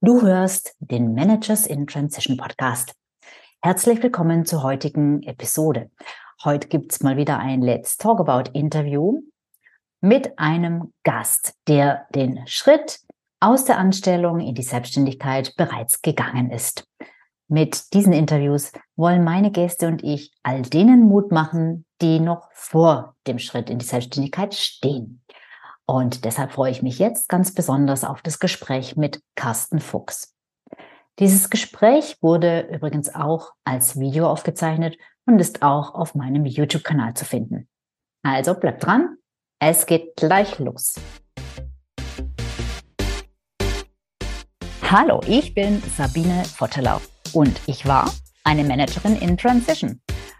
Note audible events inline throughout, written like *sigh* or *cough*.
Du hörst den Managers in Transition Podcast. Herzlich willkommen zur heutigen Episode. Heute gibt's mal wieder ein Let's Talk About Interview mit einem Gast, der den Schritt aus der Anstellung in die Selbstständigkeit bereits gegangen ist. Mit diesen Interviews wollen meine Gäste und ich all denen Mut machen, die noch vor dem Schritt in die Selbstständigkeit stehen. Und deshalb freue ich mich jetzt ganz besonders auf das Gespräch mit Carsten Fuchs. Dieses Gespräch wurde übrigens auch als Video aufgezeichnet und ist auch auf meinem YouTube-Kanal zu finden. Also bleibt dran, es geht gleich los. Hallo, ich bin Sabine Vottelau und ich war eine Managerin in Transition.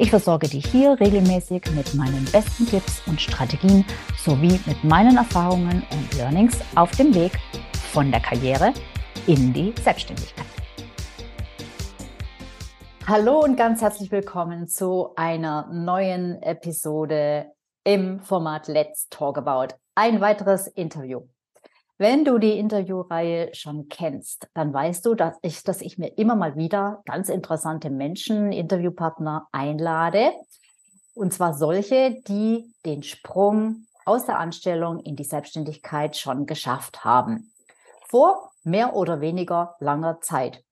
Ich versorge dich hier regelmäßig mit meinen besten Tipps und Strategien sowie mit meinen Erfahrungen und Learnings auf dem Weg von der Karriere in die Selbstständigkeit. Hallo und ganz herzlich willkommen zu einer neuen Episode im Format Let's Talk About. Ein weiteres Interview. Wenn du die Interviewreihe schon kennst, dann weißt du, dass ich, dass ich mir immer mal wieder ganz interessante Menschen, Interviewpartner einlade. Und zwar solche, die den Sprung aus der Anstellung in die Selbstständigkeit schon geschafft haben. Vor mehr oder weniger langer Zeit.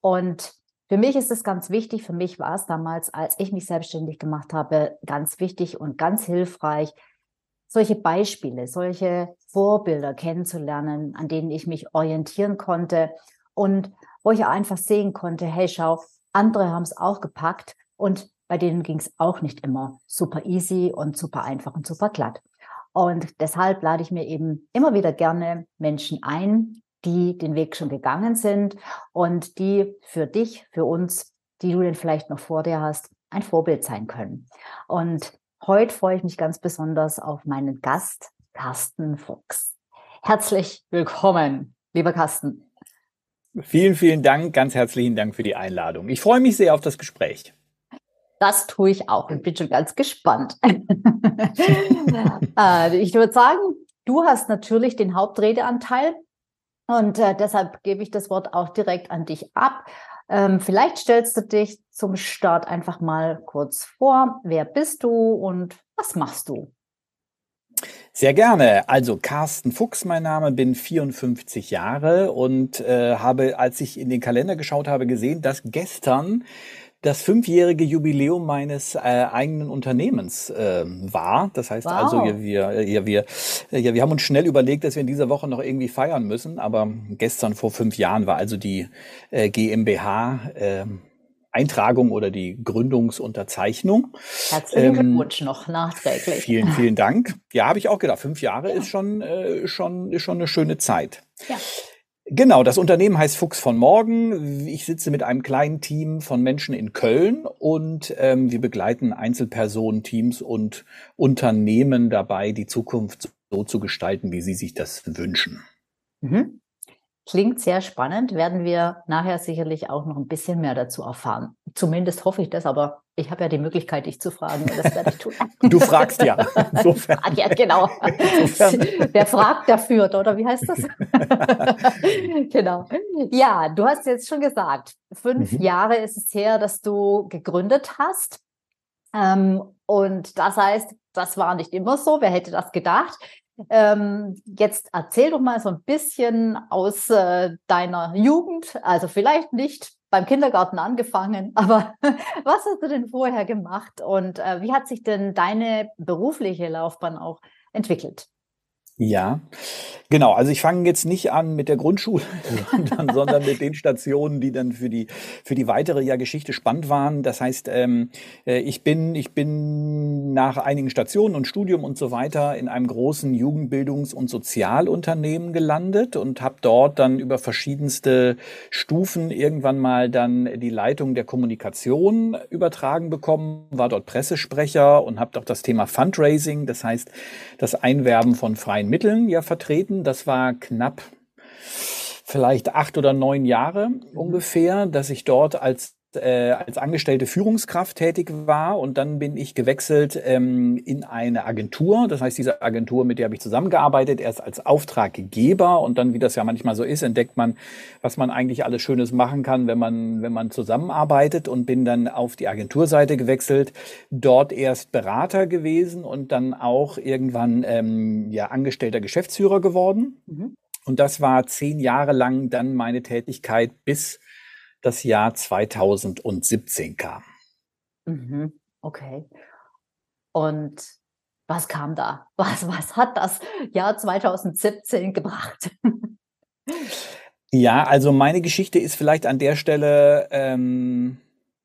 Und für mich ist es ganz wichtig, für mich war es damals, als ich mich selbstständig gemacht habe, ganz wichtig und ganz hilfreich, solche Beispiele, solche Vorbilder kennenzulernen, an denen ich mich orientieren konnte und wo ich einfach sehen konnte, hey, schau, andere haben es auch gepackt und bei denen ging es auch nicht immer super easy und super einfach und super glatt. Und deshalb lade ich mir eben immer wieder gerne Menschen ein, die den Weg schon gegangen sind und die für dich, für uns, die du denn vielleicht noch vor dir hast, ein Vorbild sein können. Und Heute freue ich mich ganz besonders auf meinen Gast, Carsten Fuchs. Herzlich willkommen, lieber Carsten. Vielen, vielen Dank, ganz herzlichen Dank für die Einladung. Ich freue mich sehr auf das Gespräch. Das tue ich auch und bin schon ganz gespannt. *laughs* Äh, ich würde sagen, du hast natürlich den Hauptredeanteil und äh, deshalb gebe ich das Wort auch direkt an dich ab. Ähm, vielleicht stellst du dich zum Start einfach mal kurz vor. Wer bist du und was machst du? Sehr gerne. Also Carsten Fuchs, mein Name, bin 54 Jahre und äh, habe, als ich in den Kalender geschaut habe, gesehen, dass gestern das fünfjährige Jubiläum meines äh, eigenen Unternehmens äh, war. Das heißt also, wow. also, wir, ja, wir, ja, wir haben uns schnell überlegt, dass wir in dieser Woche noch irgendwie feiern müssen. Aber gestern vor fünf Jahren war also die äh, GmbH äh, Eintragung oder die Gründungsunterzeichnung. Herzlichen ähm, Glückwunsch noch nachträglich. Vielen, vielen *laughs* Dank. Ja, habe ich auch gedacht. Fünf Jahre ja. ist schon, äh, schon, ist schon eine schöne Zeit. Ja. Genau, das Unternehmen heißt Fuchs von Morgen. Ich sitze mit einem kleinen Team von Menschen in Köln und ähm, wir begleiten Einzelpersonen, Teams und Unternehmen dabei, die Zukunft so zu gestalten, wie sie sich das wünschen. Mhm. Klingt sehr spannend, werden wir nachher sicherlich auch noch ein bisschen mehr dazu erfahren. Zumindest hoffe ich das, aber ich habe ja die Möglichkeit, dich zu fragen und das werde ich tun. Du fragst ja. Insofern. ja, genau. Insofern. Wer fragt, der führt, oder wie heißt das? *laughs* genau. Ja, du hast jetzt schon gesagt, fünf mhm. Jahre ist es her, dass du gegründet hast. Ähm, und das heißt, das war nicht immer so. Wer hätte das gedacht? Ähm, jetzt erzähl doch mal so ein bisschen aus äh, deiner Jugend, also vielleicht nicht beim Kindergarten angefangen, *laughs* aber was hast du denn vorher gemacht und äh, wie hat sich denn deine berufliche Laufbahn auch entwickelt? Ja, genau. Also ich fange jetzt nicht an mit der Grundschule, *laughs* sondern, sondern mit den Stationen, die dann für die für die weitere ja Geschichte spannend waren. Das heißt, ähm, äh, ich bin ich bin nach einigen Stationen und Studium und so weiter in einem großen Jugendbildungs- und Sozialunternehmen gelandet und habe dort dann über verschiedenste Stufen irgendwann mal dann die Leitung der Kommunikation übertragen bekommen, war dort Pressesprecher und habe doch das Thema Fundraising, das heißt das Einwerben von freien Mitteln ja vertreten. Das war knapp vielleicht acht oder neun Jahre mhm. ungefähr, dass ich dort als äh, als angestellte Führungskraft tätig war und dann bin ich gewechselt ähm, in eine Agentur. Das heißt, diese Agentur, mit der habe ich zusammengearbeitet, erst als Auftraggeber und dann, wie das ja manchmal so ist, entdeckt man, was man eigentlich alles Schönes machen kann, wenn man, wenn man zusammenarbeitet und bin dann auf die Agenturseite gewechselt, dort erst Berater gewesen und dann auch irgendwann ähm, ja angestellter Geschäftsführer geworden. Mhm. Und das war zehn Jahre lang dann meine Tätigkeit bis das Jahr 2017 kam. Mhm. Okay. Und was kam da? *laughs* Was, was hat das Jahr 2017 gebracht? *laughs* Ja, also meine Geschichte ist vielleicht an der Stelle ähm,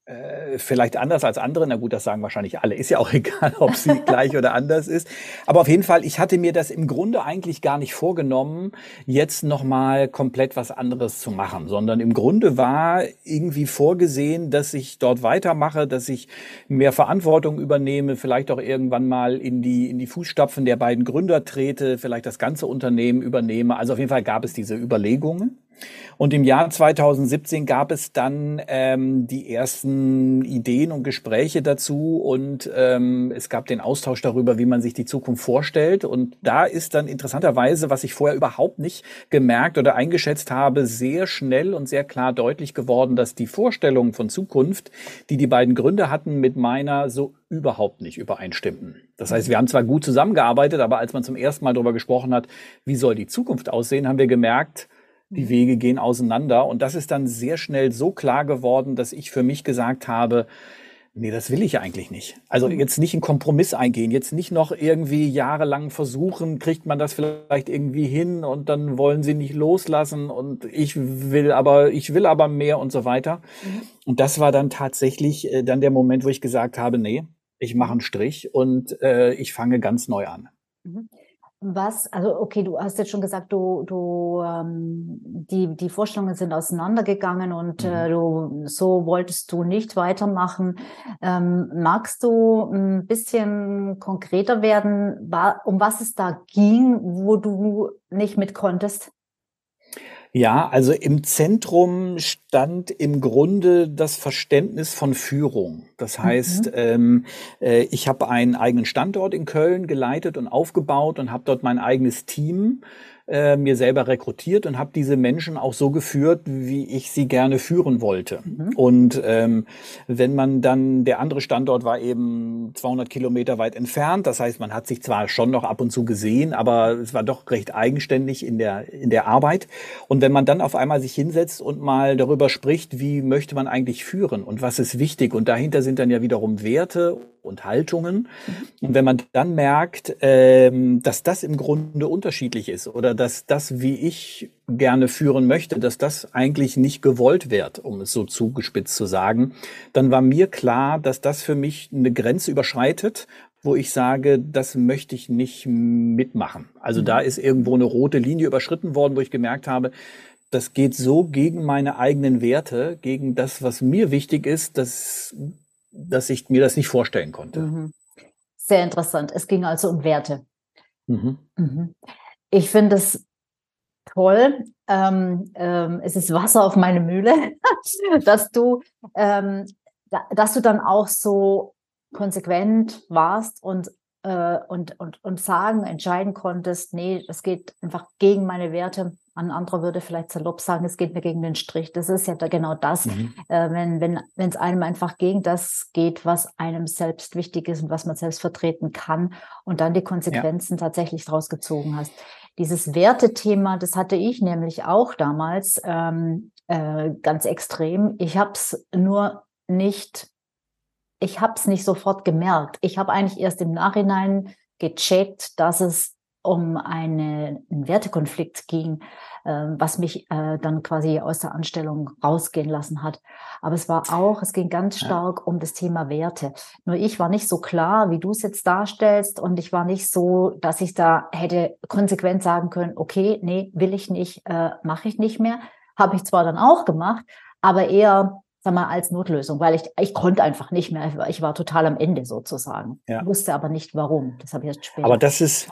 äh, vielleicht anders als andere. Na gut, das sagen wahrscheinlich alle. Ist ja auch *laughs* egal, ob sie *laughs* gleich oder anders ist. Aber auf jeden Fall, ich hatte mir das im Grunde eigentlich gar nicht vorgenommen, jetzt nochmal komplett was anderes zu machen, sondern im Grunde war irgendwie vorgesehen, dass ich dort weitermache, dass ich mehr Verantwortung übernehme, vielleicht auch irgendwann mal in die, in die Fußstapfen der beiden Gründer trete, vielleicht das ganze Unternehmen übernehme. Also auf jeden Fall gab es diese Überlegungen. Und im Jahr 2017 gab es dann ähm, die ersten Ideen und Gespräche dazu und ähm, es gab den Austausch darüber, wie man sich die Zukunft vorstellt. Und da ist dann interessanterweise, was ich vorher überhaupt nicht gemerkt oder eingeschätzt habe, sehr schnell und sehr klar deutlich geworden, dass die Vorstellungen von Zukunft, die die beiden Gründer hatten, mit meiner so überhaupt nicht übereinstimmten. Das heißt, wir haben zwar gut zusammengearbeitet, aber als man zum ersten Mal darüber gesprochen hat, wie soll die Zukunft aussehen, haben wir gemerkt, die Wege gehen auseinander. Und das ist dann sehr schnell so klar geworden, dass ich für mich gesagt habe, nee, das will ich eigentlich nicht. Also mhm. jetzt nicht einen Kompromiss eingehen, jetzt nicht noch irgendwie jahrelang versuchen, kriegt man das vielleicht irgendwie hin und dann wollen sie nicht loslassen und ich will aber, ich will aber mehr und so weiter. Mhm. Und das war dann tatsächlich äh, dann der Moment, wo ich gesagt habe, nee, ich mache einen Strich und äh, ich fange ganz neu an. Mhm. Was, also okay, du hast jetzt schon gesagt, du, du ähm, die, die Vorstellungen sind auseinandergegangen und äh, mhm. äh, du so wolltest du nicht weitermachen. Ähm, magst du ein bisschen konkreter werden, um was es da ging, wo du nicht mit konntest? Ja, also im Zentrum stand im Grunde das Verständnis von Führung. Das heißt, mhm. ähm, äh, ich habe einen eigenen Standort in Köln geleitet und aufgebaut und habe dort mein eigenes Team äh, mir selber rekrutiert und habe diese Menschen auch so geführt, wie ich sie gerne führen wollte. Mhm. Und ähm, wenn man dann, der andere Standort war eben 200 Kilometer weit entfernt, das heißt, man hat sich zwar schon noch ab und zu gesehen, aber es war doch recht eigenständig in der, in der Arbeit. Und wenn man dann auf einmal sich hinsetzt und mal darüber spricht, wie möchte man eigentlich führen und was ist wichtig und dahinter sind dann ja wiederum Werte und Haltungen. Mhm. Und wenn man dann merkt, ähm, dass das im Grunde unterschiedlich ist oder dass das, wie ich gerne führen möchte, dass das eigentlich nicht gewollt wird, um es so zugespitzt zu sagen, dann war mir klar, dass das für mich eine Grenze überschreitet, wo ich sage, das möchte ich nicht mitmachen. Also mhm. da ist irgendwo eine rote Linie überschritten worden, wo ich gemerkt habe, das geht so gegen meine eigenen Werte, gegen das, was mir wichtig ist, dass dass ich mir das nicht vorstellen konnte. Mhm. Sehr interessant. Es ging also um Werte. Mhm. Mhm. Ich finde es toll. Ähm, ähm, es ist Wasser auf meine Mühle, *laughs* dass du, ähm, da, dass du dann auch so konsequent warst und äh, und, und, und sagen, entscheiden konntest, nee, das geht einfach gegen meine Werte. Ein anderer würde vielleicht salopp sagen, es geht mir gegen den Strich. Das ist ja da genau das, mhm. äh, wenn wenn wenn es einem einfach gegen das geht, was einem selbst wichtig ist und was man selbst vertreten kann und dann die Konsequenzen ja. tatsächlich draus gezogen hast. Dieses Wertethema, das hatte ich nämlich auch damals ähm, äh, ganz extrem. Ich habe es nur nicht ich habe es nicht sofort gemerkt. Ich habe eigentlich erst im Nachhinein gecheckt, dass es um eine, einen Wertekonflikt ging, äh, was mich äh, dann quasi aus der Anstellung rausgehen lassen hat. Aber es war auch, es ging ganz stark ja. um das Thema Werte. Nur ich war nicht so klar, wie du es jetzt darstellst und ich war nicht so, dass ich da hätte konsequent sagen können, okay, nee, will ich nicht, äh, mache ich nicht mehr. Habe ich zwar dann auch gemacht, aber eher sag mal, als Notlösung, weil ich, ich konnte einfach nicht mehr. Ich war total am Ende sozusagen. Ja. Wusste aber nicht warum. Das habe ich jetzt später. Aber das ist,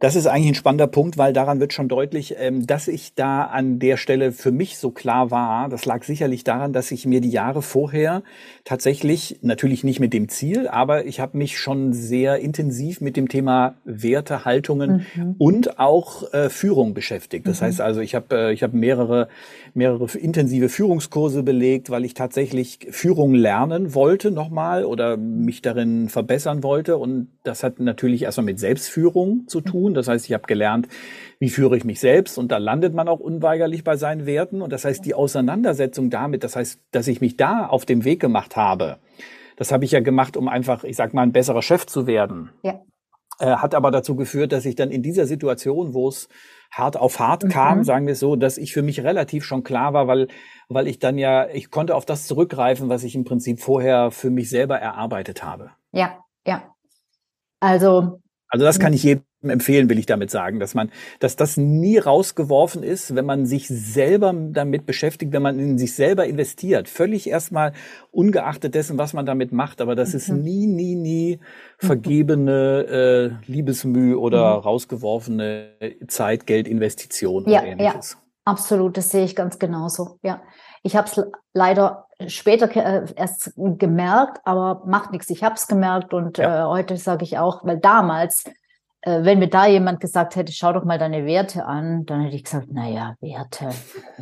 das ist eigentlich ein spannender Punkt, weil daran wird schon deutlich, ähm, dass ich da an der Stelle für mich so klar war. Das lag sicherlich daran, dass ich mir die Jahre vorher tatsächlich, natürlich nicht mit dem Ziel, aber ich habe mich schon sehr intensiv mit dem Thema Werte, Haltungen mhm. und auch äh, Führung beschäftigt. Das mhm. heißt also, ich habe äh, ich hab mehrere, mehrere intensive Führungskurse belegt, weil ich tatsächlich Führung lernen wollte nochmal oder mich darin verbessern wollte. Und das hat natürlich erstmal mit Selbstführung zu tun tun. Das heißt, ich habe gelernt, wie führe ich mich selbst und da landet man auch unweigerlich bei seinen Werten. Und das heißt, die Auseinandersetzung damit, das heißt, dass ich mich da auf dem Weg gemacht habe, das habe ich ja gemacht, um einfach, ich sag mal, ein besserer Chef zu werden. Ja. Äh, hat aber dazu geführt, dass ich dann in dieser Situation, wo es hart auf hart kam, mhm. sagen wir es so, dass ich für mich relativ schon klar war, weil, weil ich dann ja, ich konnte auf das zurückgreifen, was ich im Prinzip vorher für mich selber erarbeitet habe. Ja, ja. Also. Also das kann ich jedem empfehlen, will ich damit sagen, dass man, dass das nie rausgeworfen ist, wenn man sich selber damit beschäftigt, wenn man in sich selber investiert. Völlig erstmal ungeachtet dessen, was man damit macht, aber das mhm. ist nie, nie, nie vergebene äh, Liebesmüh oder mhm. rausgeworfene Zeit, Geld, Investition ja, oder ähnliches. Ja, absolut, das sehe ich ganz genauso. Ja, ich habe es leider später äh, erst gemerkt, aber macht nichts. Ich habe es gemerkt und ja. äh, heute sage ich auch, weil damals äh, wenn mir da jemand gesagt hätte, schau doch mal deine Werte an, dann hätte ich gesagt, naja, Werte,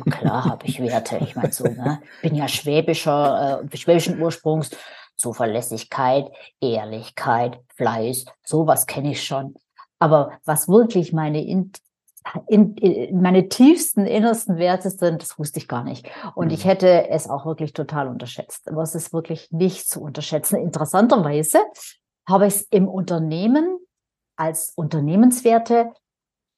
klar habe ich Werte. Ich meine so, ne? bin ja schwäbischer, äh, schwäbischen Ursprungs, Zuverlässigkeit, Ehrlichkeit, Fleiß, sowas kenne ich schon. Aber was wirklich meine in, in, in, meine tiefsten, innersten Werte sind, das wusste ich gar nicht. Und mhm. ich hätte es auch wirklich total unterschätzt. Aber es ist wirklich nicht zu unterschätzen. Interessanterweise habe ich es im Unternehmen als Unternehmenswerte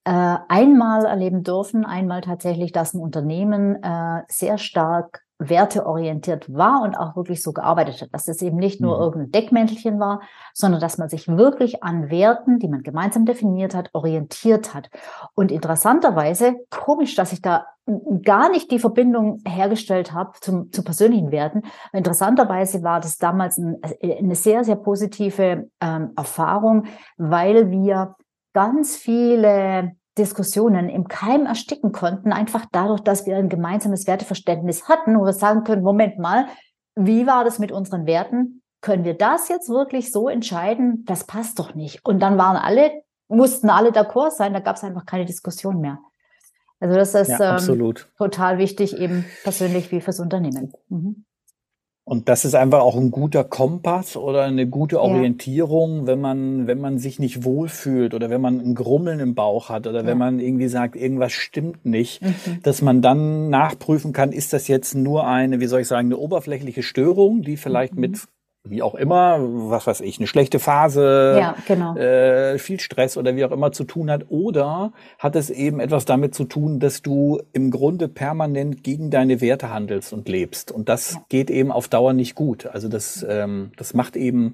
äh, einmal erleben dürfen, einmal tatsächlich, dass ein Unternehmen äh, sehr stark werteorientiert war und auch wirklich so gearbeitet hat, dass es eben nicht nur mhm. irgendein Deckmäntelchen war, sondern dass man sich wirklich an Werten, die man gemeinsam definiert hat, orientiert hat. Und interessanterweise, komisch, dass ich da gar nicht die Verbindung hergestellt habe zum, zu persönlichen Werten. Interessanterweise war das damals ein, eine sehr, sehr positive ähm, Erfahrung, weil wir ganz viele Diskussionen im Keim ersticken konnten, einfach dadurch, dass wir ein gemeinsames Werteverständnis hatten, wo wir sagen können, Moment mal, wie war das mit unseren Werten? Können wir das jetzt wirklich so entscheiden? Das passt doch nicht. Und dann waren alle, mussten alle d'accord sein, da gab es einfach keine Diskussion mehr. Also das ist ja, ähm, total wichtig, eben persönlich wie fürs Unternehmen. Mhm. Und das ist einfach auch ein guter Kompass oder eine gute Orientierung, ja. wenn man, wenn man sich nicht wohlfühlt oder wenn man ein Grummeln im Bauch hat oder ja. wenn man irgendwie sagt, irgendwas stimmt nicht, mhm. dass man dann nachprüfen kann, ist das jetzt nur eine, wie soll ich sagen, eine oberflächliche Störung, die vielleicht mhm. mit wie auch immer, was weiß ich, eine schlechte Phase, ja, genau. äh, viel Stress oder wie auch immer zu tun hat. Oder hat es eben etwas damit zu tun, dass du im Grunde permanent gegen deine Werte handelst und lebst. Und das ja. geht eben auf Dauer nicht gut. Also das, ähm, das macht eben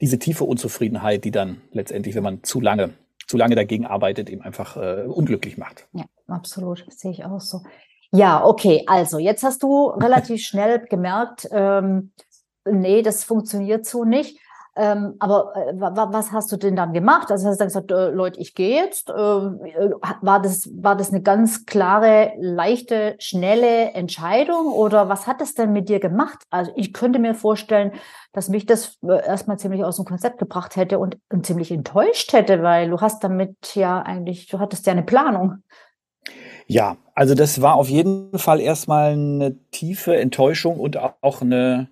diese tiefe Unzufriedenheit, die dann letztendlich, wenn man zu lange, zu lange dagegen arbeitet, eben einfach äh, unglücklich macht. Ja, absolut. Das sehe ich auch so. Ja, okay. Also jetzt hast du relativ schnell gemerkt, ähm, nee, das funktioniert so nicht. Ähm, aber äh, was hast du denn dann gemacht? Also hast du dann gesagt, äh, Leute, ich gehe jetzt. Äh, war das war das eine ganz klare, leichte, schnelle Entscheidung oder was hat das denn mit dir gemacht? Also ich könnte mir vorstellen, dass mich das äh, erstmal ziemlich aus dem Konzept gebracht hätte und, und ziemlich enttäuscht hätte, weil du hast damit ja eigentlich, du hattest ja eine Planung. Ja, also das war auf jeden Fall erstmal eine tiefe Enttäuschung und auch eine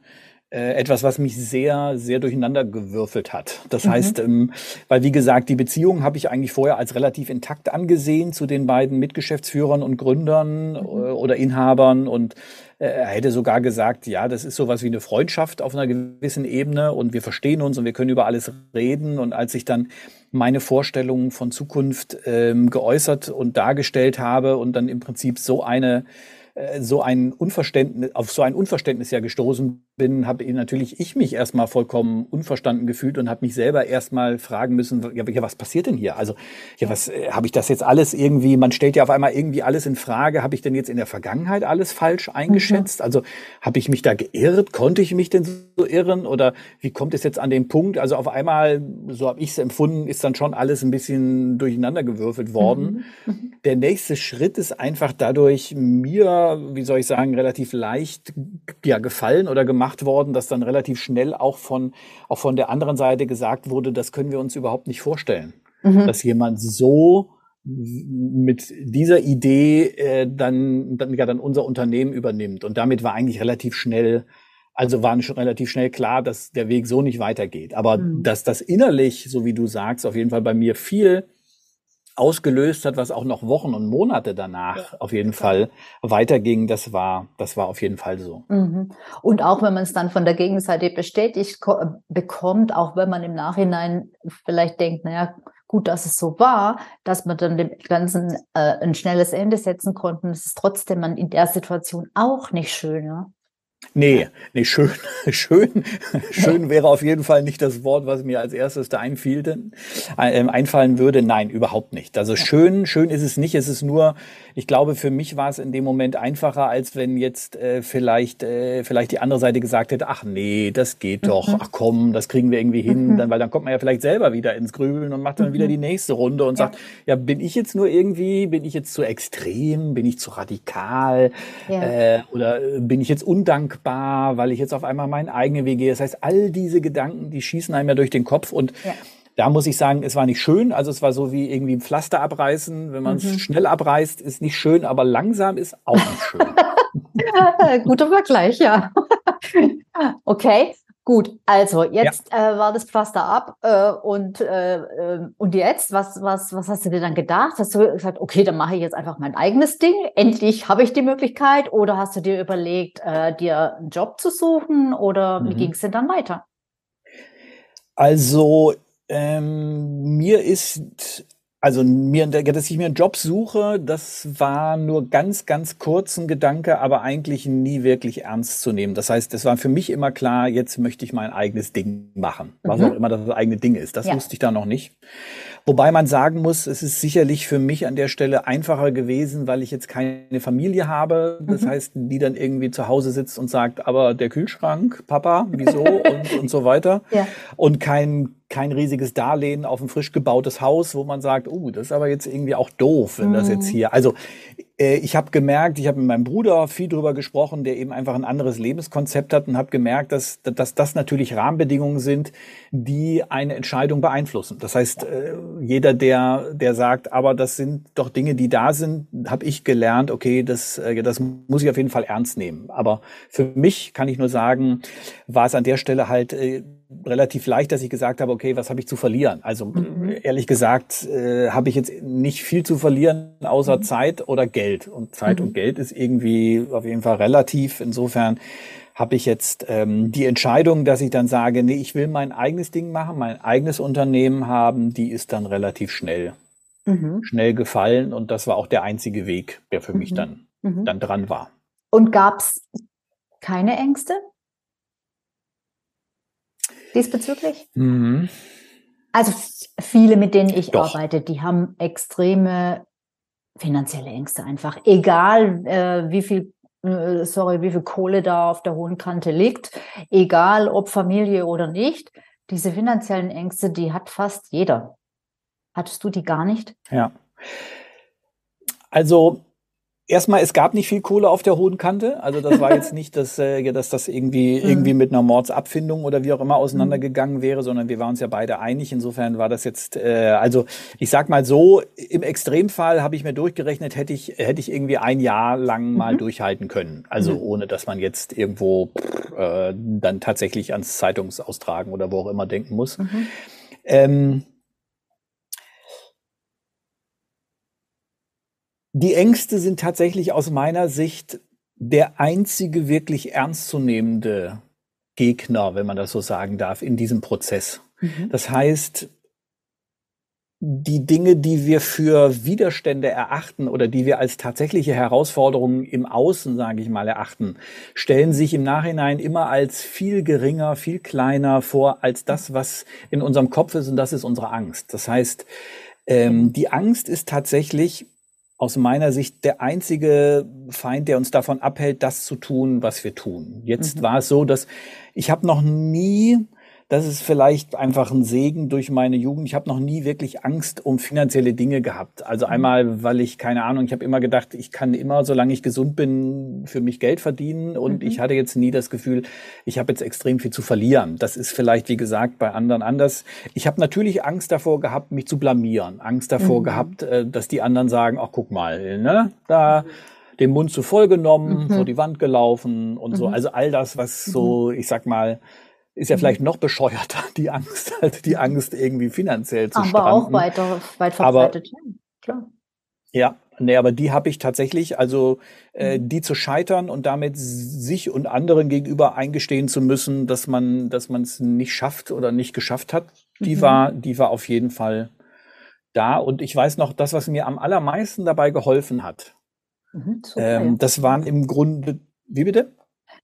äh, etwas, was mich sehr, sehr durcheinander gewürfelt hat. Das mhm. heißt, ähm, weil wie gesagt, die Beziehung habe ich eigentlich vorher als relativ intakt angesehen zu den beiden Mitgeschäftsführern und Gründern mhm. Äh, oder Inhabern und äh, er hätte sogar gesagt, ja, das ist sowas wie eine Freundschaft auf einer gewissen Ebene und wir verstehen uns und wir können über alles reden. Und als ich dann meine Vorstellungen von Zukunft ähm, geäußert und dargestellt habe und dann im Prinzip so eine äh, so ein Unverständnis, auf so ein Unverständnis ja gestoßen bin, habe natürlich ich mich erstmal vollkommen unverstanden gefühlt und habe mich selber erstmal fragen müssen, ja, was passiert denn hier? Also, ja, was äh, habe ich das jetzt alles irgendwie, man stellt ja auf einmal irgendwie alles in Frage, habe ich denn jetzt in der Vergangenheit alles falsch eingeschätzt? Mhm. Also, habe ich mich da geirrt? Konnte ich mich denn so irren oder wie kommt es jetzt an den Punkt? Also, auf einmal, so habe ich es empfunden, ist dann schon alles ein bisschen durcheinander gewürfelt worden. Mhm. mhm. Der nächste Schritt ist einfach dadurch mir, wie soll ich sagen, relativ leicht ja gefallen oder gemacht gemacht worden, dass dann relativ schnell auch von, auch von der anderen Seite gesagt wurde, das können wir uns überhaupt nicht vorstellen. Mhm. Dass jemand so mit dieser Idee äh, dann, dann, ja, dann unser Unternehmen übernimmt. Und damit war eigentlich relativ schnell, also war schon relativ schnell klar, dass der Weg so nicht weitergeht. Aber mhm. dass das innerlich, so wie du sagst, auf jeden Fall bei mir viel ausgelöst hat, was auch noch Wochen und Monate danach auf jeden Fall weiterging, das war, das war auf jeden Fall so. Mhm. Und auch wenn man es dann von der Gegenseite bestätigt bekommt, auch wenn man im Nachhinein vielleicht denkt, naja, gut, dass es so war, dass man dann dem Ganzen äh, ein schnelles Ende setzen konnte, es ist trotzdem man in der Situation auch nicht schön. Ja? Nee, nee, schön, *laughs* schön, schön wäre auf jeden Fall nicht das Wort, was mir als erstes da einfiel, äh, einfallen würde. Nein, überhaupt nicht. Also schön, schön ist es nicht. Es ist nur, ich glaube, für mich war es in dem Moment einfacher, als wenn jetzt äh, vielleicht, äh, vielleicht die andere Seite gesagt hätte, ach nee, das geht doch, mhm. ach komm, das kriegen wir irgendwie hin, mhm. dann, weil dann kommt man ja vielleicht selber wieder ins Grübeln und macht dann mhm. wieder die nächste Runde und ja. sagt, ja, bin ich jetzt nur irgendwie, bin ich jetzt zu extrem, bin ich zu radikal ja. äh, oder äh, bin ich jetzt undankbar? Dankbar, weil ich jetzt auf einmal meinen eigenen Weg gehe. Das heißt, all diese Gedanken, die schießen einem ja durch den Kopf und ja. Da muss ich sagen, es war nicht schön. Also es war so wie irgendwie ein Pflaster abreißen. Wenn man es mhm. schnell abreißt, ist nicht schön, aber langsam ist auch nicht schön. *laughs* Guter Vergleich, ja. *laughs* okay. Gut, also jetzt ja. äh, war das Pflaster ab äh, und, äh, ähm, und jetzt, was, was, was hast du dir dann gedacht? Hast du gesagt, okay, dann mache ich jetzt einfach mein eigenes Ding, endlich habe ich die Möglichkeit oder hast du dir überlegt, äh, dir einen Job zu suchen oder mhm. wie ging es denn dann weiter? Also ähm, mir ist also mir, dass ich mir einen Job suche, das war nur ganz, ganz kurz ein Gedanke, aber eigentlich nie wirklich ernst zu nehmen. Das heißt, es war für mich immer klar, jetzt möchte ich mein eigenes Ding machen. Was mhm. auch immer das eigene Ding ist. Das ja. wusste ich da noch nicht. Wobei man sagen muss, es ist sicherlich für mich an der Stelle einfacher gewesen, weil ich jetzt keine Familie habe. Das mhm. heißt, die dann irgendwie zu Hause sitzt und sagt, aber der Kühlschrank, Papa, wieso und, und so weiter. *laughs* Ja. Und kein kein riesiges Darlehen auf ein frisch gebautes Haus, wo man sagt, oh, das ist aber jetzt irgendwie auch doof, wenn das jetzt mhm. hier. Also äh, ich habe gemerkt, ich habe mit meinem Bruder viel drüber gesprochen, der eben einfach ein anderes Lebenskonzept hat und habe gemerkt, dass, dass das natürlich Rahmenbedingungen sind, die eine Entscheidung beeinflussen. Das heißt, äh, jeder, der, der sagt, aber das sind doch Dinge, die da sind, habe ich gelernt, okay, das, äh, das muss ich auf jeden Fall ernst nehmen. Aber für mich kann ich nur sagen, war es an der Stelle halt relativ leicht, dass ich gesagt habe, okay, was habe ich zu verlieren? Also mhm. ehrlich gesagt, äh, habe ich jetzt nicht viel zu verlieren, außer mhm. Zeit oder Geld. Und Zeit mhm. und Geld ist irgendwie auf jeden Fall relativ. Insofern habe ich jetzt ähm, die Entscheidung, dass ich dann sage, nee, ich will mein eigenes Ding machen, mein eigenes Unternehmen haben, die ist dann relativ schnell, mhm. schnell gefallen. Und das war auch der einzige Weg, der für mich mhm. dann, mhm. dann dran war. Und gab's keine Ängste? diesbezüglich? Mhm. Also viele, mit denen ich Doch. arbeite, die haben extreme finanzielle Ängste einfach. Egal äh, wie viel sorry, wie viel Kohle da auf der hohen Kante liegt, egal ob Familie oder nicht, diese finanziellen Ängste, die hat fast jeder. Hattest du die gar nicht? Ja. Also Erstmal, es gab nicht viel Kohle auf der hohen Kante. Also das war jetzt *laughs* nicht, dass, äh, dass das irgendwie, mhm. irgendwie mit einer Mordsabfindung oder wie auch immer auseinandergegangen wäre, sondern wir waren uns ja beide einig. Insofern war das jetzt, äh, also ich sag mal so, im Extremfall habe ich mir durchgerechnet, hätte ich, hätte ich irgendwie ein Jahr lang mal mhm. durchhalten können. Also mhm. ohne, dass man jetzt irgendwo äh, dann tatsächlich ans Zeitungsaustragen oder wo auch immer denken muss. Mhm. Ähm, Die Ängste sind tatsächlich aus meiner Sicht der einzige wirklich ernstzunehmende Gegner, wenn man das so sagen darf, in diesem Prozess. Mhm. Das heißt, die Dinge, die wir für Widerstände erachten oder die wir als tatsächliche Herausforderungen im Außen, sage ich mal, erachten, stellen sich im Nachhinein immer als viel geringer, viel kleiner vor als das, was in unserem Kopf ist und das ist unsere Angst. Das heißt, ähm, die Angst ist tatsächlich aus meiner Sicht der einzige Feind, der uns davon abhält, das zu tun, was wir tun. Jetzt mhm. war es so, dass ich habe noch nie das ist vielleicht einfach ein Segen durch meine Jugend. Ich habe noch nie wirklich Angst um finanzielle Dinge gehabt. Also mhm. einmal, weil ich keine Ahnung, ich habe immer gedacht, ich kann immer, solange ich gesund bin, für mich Geld verdienen und mhm. ich hatte jetzt nie das Gefühl, ich habe jetzt extrem viel zu verlieren. Das ist vielleicht, wie gesagt, bei anderen anders. Ich habe natürlich Angst davor gehabt, mich zu blamieren. Angst davor mhm. gehabt, äh, dass die anderen sagen, ach guck mal, ne, da den Mund zu voll genommen, mhm. vor die Wand gelaufen und so. Mhm. Also all das, was so, ich sag mal, ist ja mhm. vielleicht noch bescheuerter, die Angst, *laughs* halt die Angst irgendwie finanziell zu aber stranden. Aber auch weiter, weit verbreitet, aber, klar. Ja, nee, aber die habe ich tatsächlich, also äh, mhm. die zu scheitern und damit sich und anderen gegenüber eingestehen zu müssen, dass man, dass man es nicht schafft oder nicht geschafft hat, die mhm. war, die war auf jeden Fall da. Und ich weiß noch, das, was mir am allermeisten dabei geholfen hat, mhm, ähm, ja. das waren im Grunde, wie bitte?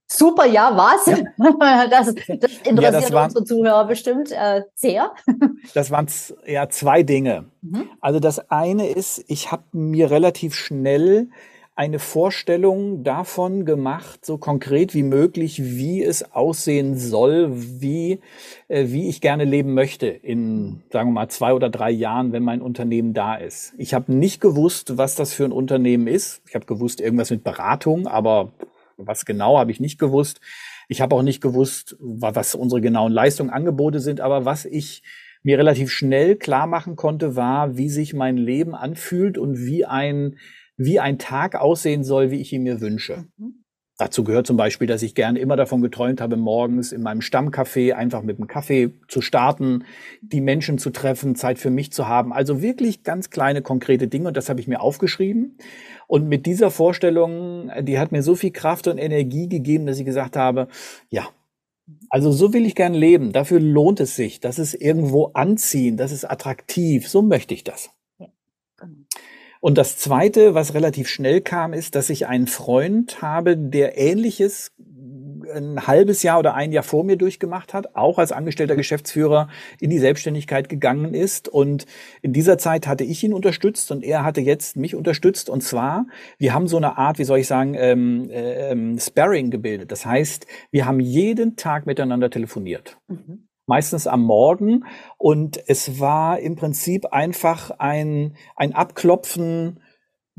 Super, ja, was? Ja. *laughs* Das, das, interessiert ja, das waren, unsere Zuhörer bestimmt äh, sehr. *laughs* Das waren ja zwei Dinge. Mhm. Also das eine ist, ich habe mir relativ schnell eine Vorstellung davon gemacht, so konkret wie möglich, wie es aussehen soll, wie, äh, wie ich gerne leben möchte in, sagen wir mal, zwei oder drei Jahren, wenn mein Unternehmen da ist. Ich habe nicht gewusst, was das für ein Unternehmen ist. Ich habe gewusst, irgendwas mit Beratung, aber was genau habe ich nicht gewusst. Ich habe auch nicht gewusst, was unsere genauen Leistungen, Angebote sind, aber was ich mir relativ schnell klar machen konnte, war, wie sich mein Leben anfühlt und wie ein, wie ein Tag aussehen soll, wie ich ihn mir wünsche. Mhm. Dazu gehört zum Beispiel, dass ich gerne immer davon geträumt habe, morgens in meinem Stammcafé einfach mit dem Kaffee zu starten, die Menschen zu treffen, Zeit für mich zu haben. Also wirklich ganz kleine, konkrete Dinge und das habe ich mir aufgeschrieben. Und mit dieser Vorstellung, die hat mir so viel Kraft und Energie gegeben, dass ich gesagt habe, ja, also so will ich gern leben. Dafür lohnt es sich. Das ist irgendwo anziehen. Das ist attraktiv. So möchte ich das. Ja, genau. Und das zweite, was relativ schnell kam, ist, dass ich einen Freund habe, der ähnliches ein halbes Jahr oder ein Jahr vor mir durchgemacht hat, auch als angestellter Geschäftsführer in die Selbstständigkeit gegangen ist. Und in dieser Zeit hatte ich ihn unterstützt und er hatte jetzt mich unterstützt. Und zwar, wir haben so eine Art, wie soll ich sagen, ähm, ähm, Sparring gebildet. Das heißt, wir haben jeden Tag miteinander telefoniert. Mhm meistens am Morgen. Und es war im Prinzip einfach ein, ein Abklopfen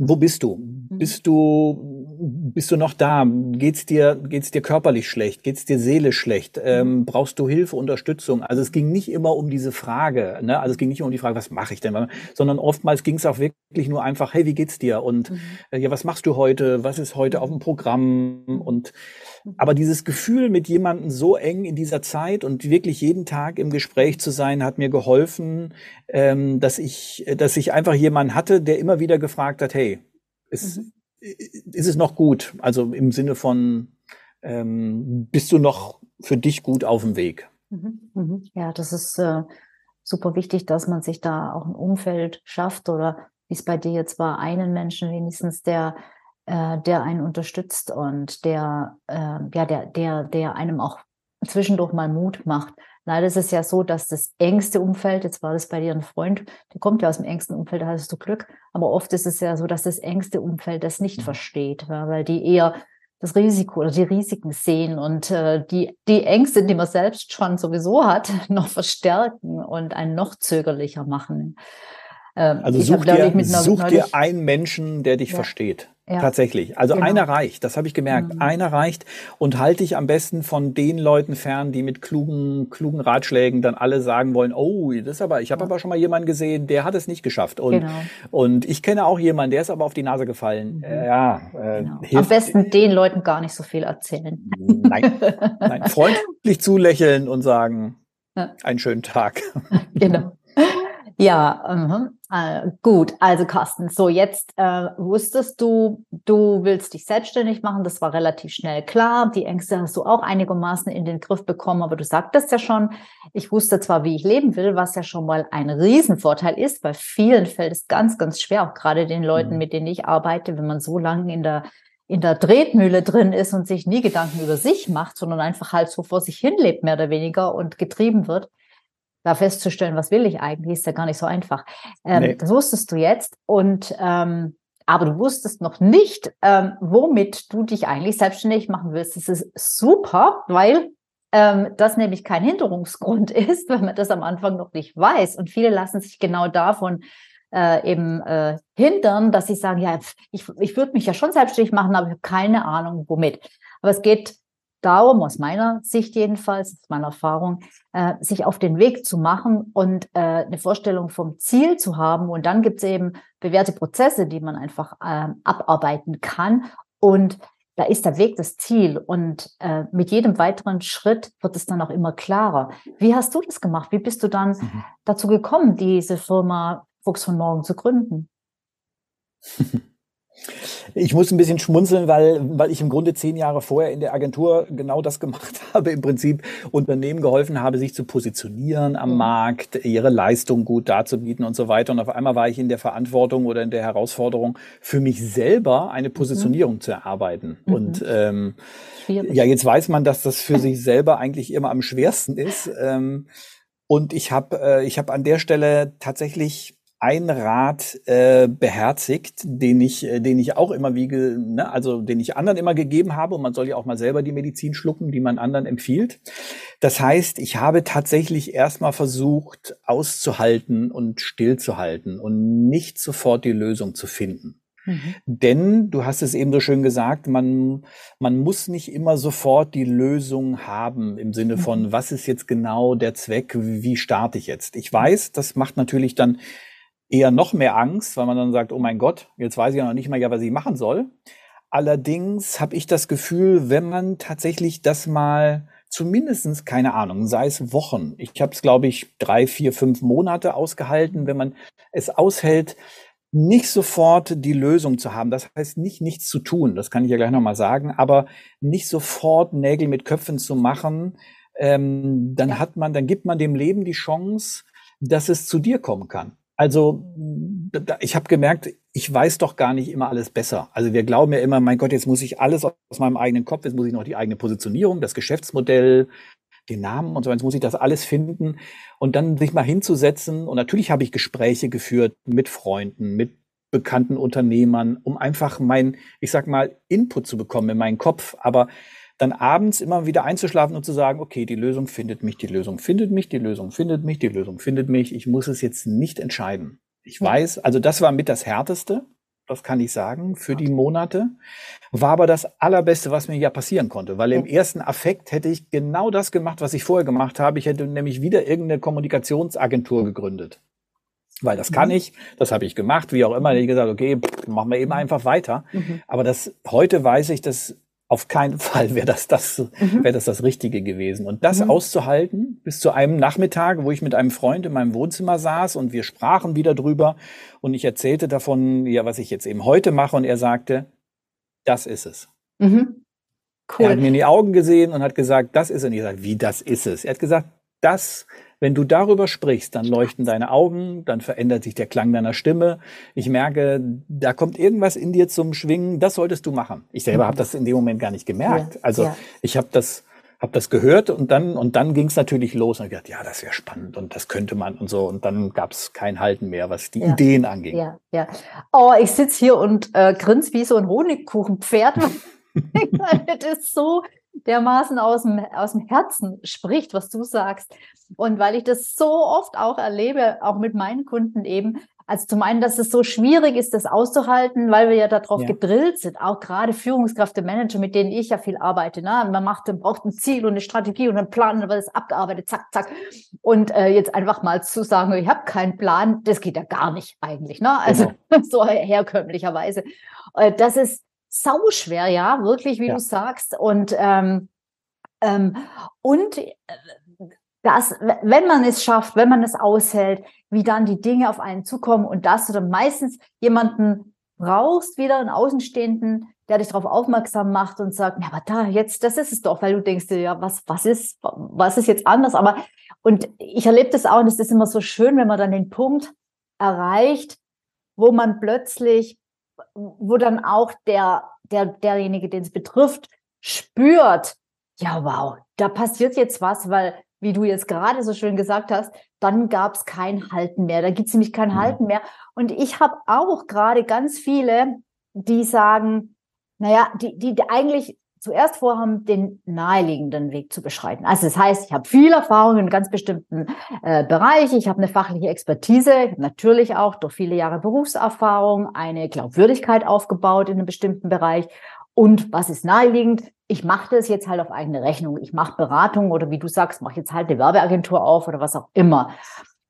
wo bist du? Mhm. Bist du, bist du noch da? Geht's dir, geht's dir körperlich schlecht? Geht's dir seelisch schlecht? Mhm. Ähm, brauchst du Hilfe, Unterstützung? Also es ging nicht immer um diese Frage, ne? Also es ging nicht um die Frage, was mache ich denn? Sondern oftmals ging es auch wirklich nur einfach, hey, wie geht's dir? Und mhm. äh, ja, was machst du heute? Was ist heute auf dem Programm? Und aber dieses Gefühl, mit jemandem so eng in dieser Zeit und wirklich jeden Tag im Gespräch zu sein, hat mir geholfen, ähm, dass ich, dass ich einfach jemanden hatte, der immer wieder gefragt hat, hey, ist, mhm. ist es noch gut? Also im Sinne von, ähm, bist du noch für dich gut auf dem Weg? Mhm. Mhm. Ja, das ist äh, super wichtig, dass man sich da auch ein Umfeld schafft oder wie es bei dir jetzt war, einen Menschen wenigstens, der äh, der einen unterstützt und der, äh, ja, der, der, der einem auch zwischendurch mal Mut macht. Leider ist es ja so, dass das engste Umfeld, jetzt war das bei dir ein Freund, der kommt ja aus dem engsten Umfeld, da hast du Glück, aber oft ist es ja so, dass das engste Umfeld das nicht mhm. versteht, ja, weil die eher das Risiko oder die Risiken sehen und äh, die, die Ängste, die man selbst schon sowieso hat, *laughs* noch verstärken und einen noch zögerlicher machen. Ähm, also such dir, such dir einen Menschen, der dich ja. versteht Ja. Tatsächlich. Also genau. einer reicht, das habe ich gemerkt. Mhm. Einer reicht und halte ich am besten von den Leuten fern, die mit klugen, klugen Ratschlägen dann alle sagen wollen, oh, das ist aber, ich habe ja. aber schon mal jemanden gesehen, der hat es nicht geschafft. Und, genau. und ich kenne auch jemanden, der ist aber auf die Nase gefallen. Mhm. Äh, ja, äh, genau. Am besten den Leuten gar nicht so viel erzählen. Nein, nein. *laughs* freundlich zulächeln und sagen, ja. einen schönen Tag. *laughs* Genau. Ja, äh, gut. Also Carsten, so jetzt äh, wusstest du, du willst dich selbstständig machen. Das war relativ schnell klar. Die Ängste hast du auch einigermaßen in den Griff bekommen, aber du sagtest ja schon, ich wusste zwar, wie ich leben will, was ja schon mal ein Riesenvorteil ist. Bei vielen fällt es ganz, ganz schwer, auch gerade den Leuten, mhm. mit denen ich arbeite, wenn man so lange in der in der Tretmühle drin ist und sich nie Gedanken über sich macht, sondern einfach halt so vor sich hin lebt, mehr oder weniger und getrieben wird, da festzustellen, was will ich eigentlich, ist ja gar nicht so einfach. Ähm, nee. Das wusstest du jetzt und ähm, aber du wusstest noch nicht, ähm, womit du dich eigentlich selbstständig machen willst. Das ist super, weil ähm, das nämlich kein Hinderungsgrund *laughs* ist, wenn man das am Anfang noch nicht weiß. Und viele lassen sich genau davon äh, eben äh, hindern, dass sie sagen, ja, ich, ich würde mich ja schon selbstständig machen, aber ich habe keine Ahnung, womit. Aber es geht darum, aus meiner Sicht jedenfalls, aus meiner Erfahrung, äh, sich auf den Weg zu machen und äh, eine Vorstellung vom Ziel zu haben. Und dann gibt es eben bewährte Prozesse, die man einfach äh, abarbeiten kann. Und da ist der Weg das Ziel. Und äh, mit jedem weiteren Schritt wird es dann auch immer klarer. Wie hast du das gemacht? Wie bist du dann mhm. dazu gekommen, diese Firma Fuchs von Morgen zu gründen? *laughs* Ich muss ein bisschen schmunzeln, weil, weil ich im Grunde zehn Jahre vorher in der Agentur genau das gemacht *laughs* habe, im Prinzip Unternehmen geholfen habe, sich zu positionieren am mhm. Markt, ihre Leistung gut darzubieten und so weiter. Und auf einmal war ich in der Verantwortung oder in der Herausforderung, für mich selber eine Positionierung mhm. zu erarbeiten. Mhm. Und ähm, ja, jetzt weiß man, dass das für *laughs* sich selber eigentlich immer am schwersten ist. Ähm, und ich habe äh, ich hab an der Stelle tatsächlich ein Rat äh, beherzigt, den ich, äh, den ich auch immer wiege, ne, also den ich anderen immer gegeben habe. Und man soll ja auch mal selber die Medizin schlucken, die man anderen empfiehlt. Das heißt, ich habe tatsächlich erstmal versucht, auszuhalten und stillzuhalten und nicht sofort die Lösung zu finden. Mhm. Denn, du hast es eben so schön gesagt, man, man muss nicht immer sofort die Lösung haben im Sinne mhm. von, was ist jetzt genau der Zweck, wie starte ich jetzt? Ich weiß, das macht natürlich dann eher noch mehr Angst, weil man dann sagt, oh mein Gott, jetzt weiß ich ja noch nicht mal, ja, was ich machen soll. Allerdings habe ich das Gefühl, wenn man tatsächlich das mal zumindestens keine Ahnung, sei es Wochen. Ich habe es, glaube ich, drei, vier, fünf Monate ausgehalten, wenn man es aushält, nicht sofort die Lösung zu haben. Das heißt nicht nichts zu tun, das kann ich ja gleich nochmal sagen, aber nicht sofort Nägel mit Köpfen zu machen, ähm, dann hat man, dann gibt man dem Leben die Chance, dass es zu dir kommen kann. Also ich habe gemerkt, ich weiß doch gar nicht immer alles besser. Also wir glauben ja immer, mein Gott, jetzt muss ich alles aus meinem eigenen Kopf, jetzt muss ich noch die eigene Positionierung, das Geschäftsmodell, den Namen und so, jetzt muss ich das alles finden und dann sich mal hinzusetzen. Und natürlich habe ich Gespräche geführt mit Freunden, mit bekannten Unternehmern, um einfach mein, ich sag mal, Input zu bekommen in meinen Kopf. Aber dann abends immer wieder einzuschlafen und zu sagen, okay, die Lösung findet mich, die Lösung findet mich, die Lösung findet mich, die Lösung findet mich. Ich muss es jetzt nicht entscheiden. Ich weiß, also das war mit das Härteste, das kann ich sagen, für die Monate. War aber das Allerbeste, was mir ja passieren konnte, weil im ersten Affekt hätte ich genau das gemacht, was ich vorher gemacht habe. Ich hätte nämlich wieder irgendeine Kommunikationsagentur gegründet. Weil das kann mhm. ich, das habe ich gemacht, wie auch immer. Ich gesagt, okay, machen wir eben einfach weiter. Mhm. Aber das heute weiß ich, dass auf keinen *laughs* Fall wäre das das, mhm. wäre das das Richtige gewesen. Und das mhm. auszuhalten bis zu einem Nachmittag, wo ich mit einem Freund in meinem Wohnzimmer saß und wir sprachen wieder drüber und ich erzählte davon, ja, was ich jetzt eben heute mache und er sagte, das ist es. Mhm. Cool. Er hat mir in die Augen gesehen und hat gesagt, das ist es. Und ich sagte, wie das ist es? Er hat gesagt, das wenn du darüber sprichst, dann leuchten deine Augen, dann verändert sich der Klang deiner Stimme. Ich merke, da kommt irgendwas in dir zum Schwingen. Das solltest du machen. Ich selber mhm. habe das in dem Moment gar nicht gemerkt. Ja, also ja. ich habe das habe das gehört und dann und dann ging es natürlich los und ich dachte, ja, das wäre spannend und das könnte man und so und dann gab es kein Halten mehr, was die ja. Ideen anging. Ja, ja. Oh, ich sitze hier und äh, grins wie so ein Honigkuchenpferd. *laughs* *laughs* das ist so dermaßen aus dem, aus dem Herzen spricht, was du sagst. Und weil ich das so oft auch erlebe, auch mit meinen Kunden eben, Also zum einen, dass es so schwierig ist, das auszuhalten, weil wir ja darauf ja. gedrillt sind, auch gerade Führungskräfte, Manager, mit denen ich ja viel arbeite. Ne? Man macht, man braucht ein Ziel und eine Strategie und einen Plan, dann wird es abgearbeitet, zack, zack. Und äh, jetzt einfach mal zu sagen, ich habe keinen Plan, das geht ja gar nicht eigentlich. Ne? Also genau. *laughs* so herkömmlicherweise. Äh, das ist sau schwer, ja, wirklich, wie ja. du sagst. Und ähm, ähm, und äh, dass, wenn man es schafft, wenn man es aushält, wie dann die Dinge auf einen zukommen und dass du dann meistens jemanden brauchst, wieder einen Außenstehenden, der dich darauf aufmerksam macht und sagt, ja, aber da, jetzt, das ist es doch, weil du denkst dir, ja, was, was ist, was ist jetzt anders? Aber, und ich erlebe das auch, und es ist immer so schön, wenn man dann den Punkt erreicht, wo man plötzlich, wo dann auch der, der, derjenige, den es betrifft, spürt, ja, wow, da passiert jetzt was, weil wie du jetzt gerade so schön gesagt hast, dann gab es kein Halten mehr. Da gibt es nämlich kein mhm. Halten mehr. Und ich habe auch gerade ganz viele, die sagen, naja, die, die eigentlich zuerst vorhaben, den naheliegenden Weg zu beschreiten. Also das heißt, ich habe viel Erfahrung in einem ganz bestimmten äh, Bereich, ich habe eine fachliche Expertise, natürlich auch durch viele Jahre Berufserfahrung eine Glaubwürdigkeit aufgebaut in einem bestimmten Bereich. Und was ist naheliegend? ich mache das jetzt halt auf eigene Rechnung. Ich mache Beratung oder wie du sagst, mache jetzt halt eine Werbeagentur auf oder was auch immer.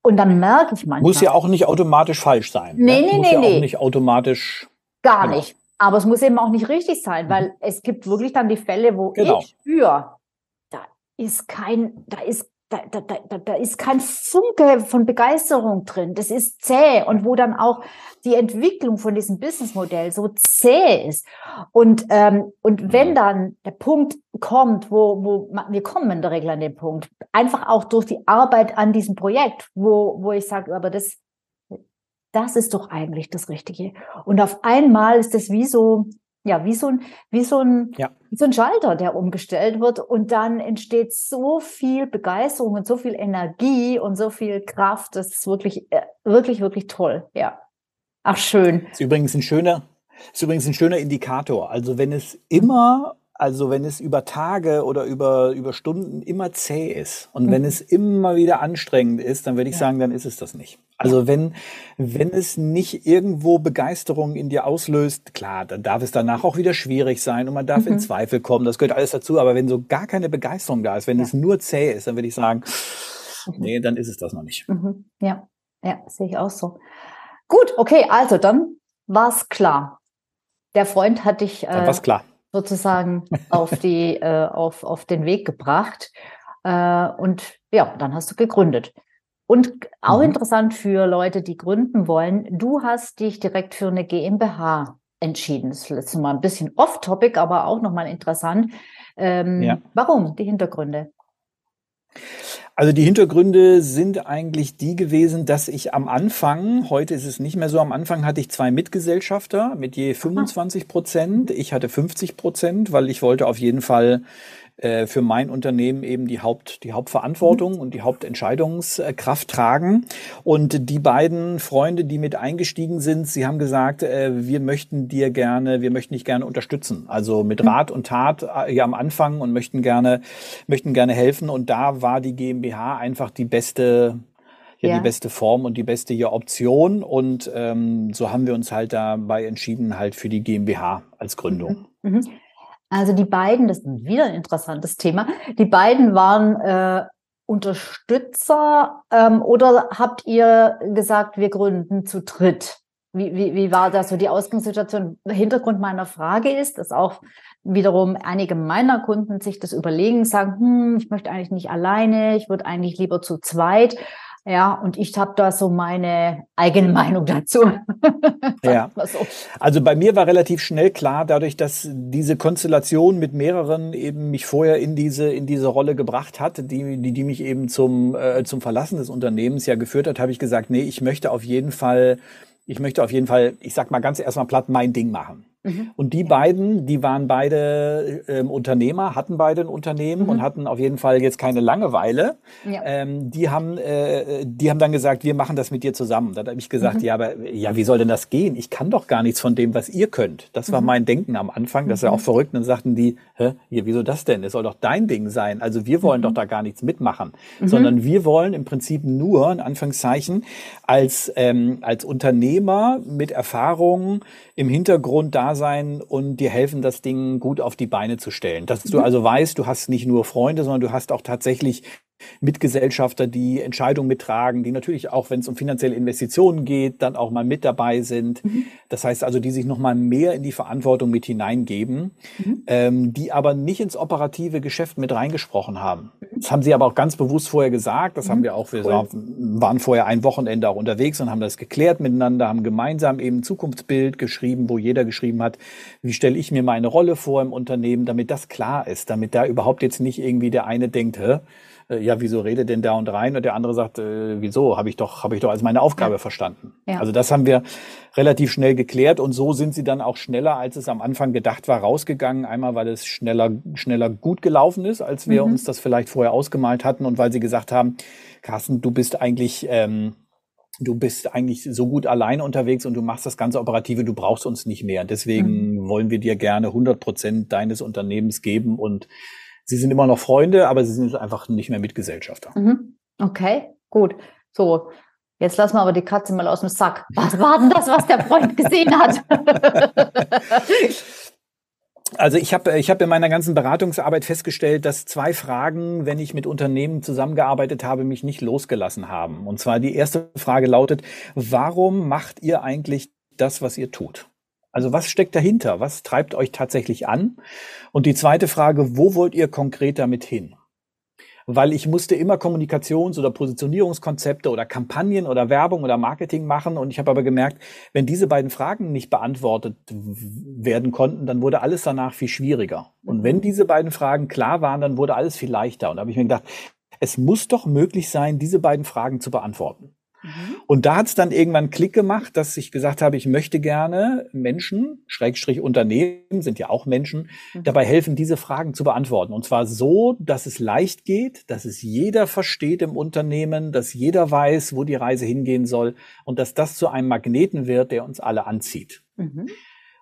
Und dann merke ich manchmal. Muss ja auch nicht automatisch falsch sein. Nee, ne? nee, muss nee, ja nee. Auch nicht automatisch. Gar genau. nicht. Aber es muss eben auch nicht richtig sein, mhm. weil es gibt wirklich dann die Fälle, wo genau. ich spüre, da ist kein, da ist da, da, da, da ist kein Funke von Begeisterung drin. Das ist zäh und wo dann auch die Entwicklung von diesem Businessmodell so zäh ist. Und, ähm, und wenn dann der Punkt kommt, wo, wo wir kommen in der Regel an den Punkt, einfach auch durch die Arbeit an diesem Projekt, wo, wo ich sage, aber das, das ist doch eigentlich das Richtige. Und auf einmal ist das wie so, ja, wie so ein, wie so ein, ja. wie so ein Schalter, der umgestellt wird und dann entsteht so viel Begeisterung und so viel Energie und so viel Kraft. Das ist wirklich, äh, wirklich, wirklich toll. Ja. Ach, schön. Ist übrigens ein schöner, ist übrigens ein schöner Indikator. Also wenn es immer also wenn es über Tage oder über, über Stunden immer zäh ist und mhm. wenn es immer wieder anstrengend ist, dann würde ich ja. sagen, dann ist es das nicht. Also wenn, wenn es nicht irgendwo Begeisterung in dir auslöst, klar, dann darf es danach auch wieder schwierig sein und man darf mhm. in Zweifel kommen, das gehört alles dazu. Aber wenn so gar keine Begeisterung da ist, wenn ja. es nur zäh ist, dann würde ich sagen, mhm. nee, dann ist es das noch nicht. Mhm. Ja, ja, sehe ich auch so. Gut, okay, also dann war's klar. Der Freund hat dich. Äh, dann war's klar sozusagen auf, die, *laughs* äh, auf, auf den Weg gebracht. Äh, und ja, dann hast du gegründet. Und auch mhm. interessant für Leute, die gründen wollen, du hast dich direkt für eine GmbH entschieden. Das ist jetzt mal ein bisschen off-topic, aber auch nochmal interessant. Ähm, ja. Warum? Die Hintergründe. Also die Hintergründe sind eigentlich die gewesen, dass ich am Anfang, heute ist es nicht mehr so, am Anfang hatte ich zwei Mitgesellschafter mit je 25 Prozent. Ich hatte 50 Prozent, weil ich wollte auf jeden Fall äh, für mein Unternehmen eben die Haupt die Hauptverantwortung mhm. und die Hauptentscheidungskraft tragen. Und die beiden Freunde, die mit eingestiegen sind, sie haben gesagt, äh, wir möchten dir gerne, wir möchten dich gerne unterstützen. Also mit mhm. Rat und Tat äh, hier am Anfang und möchten gerne möchten gerne helfen. Und da war die GmbH einfach die beste ja, ja, die beste Form und die beste hier Option. Und ähm, so haben wir uns halt dabei entschieden, halt für die GmbH als Gründung. Mhm. Mhm. Also die beiden, das ist wieder ein interessantes Thema, die beiden waren äh, Unterstützer ähm, oder habt ihr gesagt, wir gründen zu dritt? Wie, wie, wie war das so die Ausgangssituation? Hintergrund meiner Frage ist, dass auch wiederum einige meiner Kunden sich das überlegen, sagen, hm, ich möchte eigentlich nicht alleine, ich würde eigentlich lieber zu zweit. Ja, und ich habe da so meine eigene Meinung dazu. *laughs* ja. So. Also bei mir war relativ schnell klar, dadurch, dass diese Konstellation mit mehreren eben mich vorher in diese in diese Rolle gebracht hat, die die, die mich eben zum äh, zum Verlassen des Unternehmens ja geführt hat, habe ich gesagt, nee, ich möchte auf jeden Fall ich möchte auf jeden Fall, ich sag mal ganz erstmal platt, mein Ding machen. Mhm. Und die beiden, die waren beide ähm, Unternehmer, hatten beide ein Unternehmen mhm. und hatten auf jeden Fall jetzt keine Langeweile. Ja. Ähm, die haben, äh, die haben dann gesagt, wir machen das mit dir zusammen. Da habe ich gesagt, mhm. ja, aber ja, wie soll denn das gehen? Ich kann doch gar nichts von dem, was ihr könnt. Das war mhm. mein Denken am Anfang. Das ist ja auch mhm. verrückt. Und dann sagten die, hä, hier, wieso das denn? Es soll doch dein Ding sein. Also wir wollen doch da gar nichts mitmachen, sondern wir wollen im Prinzip nur, in Anführungszeichen, als, ähm, als Unternehmer mit Erfahrung im Hintergrund da sein und dir helfen, das Ding gut auf die Beine zu stellen. Dass du mhm. also weißt, du hast nicht nur Freunde, sondern du hast auch tatsächlich Mitgesellschafter, die Entscheidungen mittragen, die natürlich auch, wenn es um finanzielle Investitionen geht, dann auch mal mit dabei sind. Mhm. Das heißt also, die sich noch mal mehr in die Verantwortung mit hineingeben, mhm. ähm, die aber nicht ins operative Geschäft mit reingesprochen haben. Das haben sie aber auch ganz bewusst vorher gesagt. Das haben mhm. wir auch, wir cool. waren vorher ein Wochenende auch unterwegs und haben das geklärt miteinander, haben gemeinsam eben ein Zukunftsbild geschrieben, wo jeder geschrieben hat, wie stelle ich mir meine Rolle vor im Unternehmen, damit das klar ist, damit da überhaupt jetzt nicht irgendwie der eine denkt, hä, äh, ja, wieso redet denn da und rein? Und der andere sagt, äh, wieso? Habe ich doch, habe ich doch als meine Aufgabe ja. verstanden. Ja. Also das haben wir relativ schnell geklärt und so sind sie dann auch schneller, als es am Anfang gedacht war, rausgegangen. Einmal, weil es schneller, schneller gut gelaufen ist, als wir mhm. uns das vielleicht vorher ausgemalt hatten und weil sie gesagt haben, Carsten, du bist eigentlich ähm, du bist eigentlich so gut allein unterwegs und du machst das ganze Operative, du brauchst uns nicht mehr. Deswegen mhm. wollen wir dir gerne 100 Prozent deines Unternehmens geben und sie sind immer noch Freunde, aber sie sind einfach nicht mehr Mitgesellschafter. Mhm. Okay, gut. So, Jetzt lassen wir aber die Katze mal aus dem Sack. Was war denn das, was der Freund gesehen hat? *laughs* Also ich habe ich hab in meiner ganzen Beratungsarbeit festgestellt, dass zwei Fragen, wenn ich mit Unternehmen zusammengearbeitet habe, mich nicht losgelassen haben. Und zwar die erste Frage lautet, warum macht ihr eigentlich das, was ihr tut? Also was steckt dahinter? Was treibt euch tatsächlich an? Und die zweite Frage, wo wollt ihr konkret damit hin? Weil ich musste immer Kommunikations- oder Positionierungskonzepte oder Kampagnen oder Werbung oder Marketing machen. Und ich habe aber gemerkt, wenn diese beiden Fragen nicht beantwortet werden konnten, dann wurde alles danach viel schwieriger. Und wenn diese beiden Fragen klar waren, dann wurde alles viel leichter. Und da habe ich mir gedacht, es muss doch möglich sein, diese beiden Fragen zu beantworten. Mhm. Und da hat es dann irgendwann Klick gemacht, dass ich gesagt habe, ich möchte gerne Menschen, Schrägstrich Unternehmen, sind ja auch Menschen, mhm. dabei helfen, diese Fragen zu beantworten. Und zwar so, dass es leicht geht, dass es jeder versteht im Unternehmen, dass jeder weiß, wo die Reise hingehen soll und dass das zu einem Magneten wird, der uns alle anzieht. Mhm.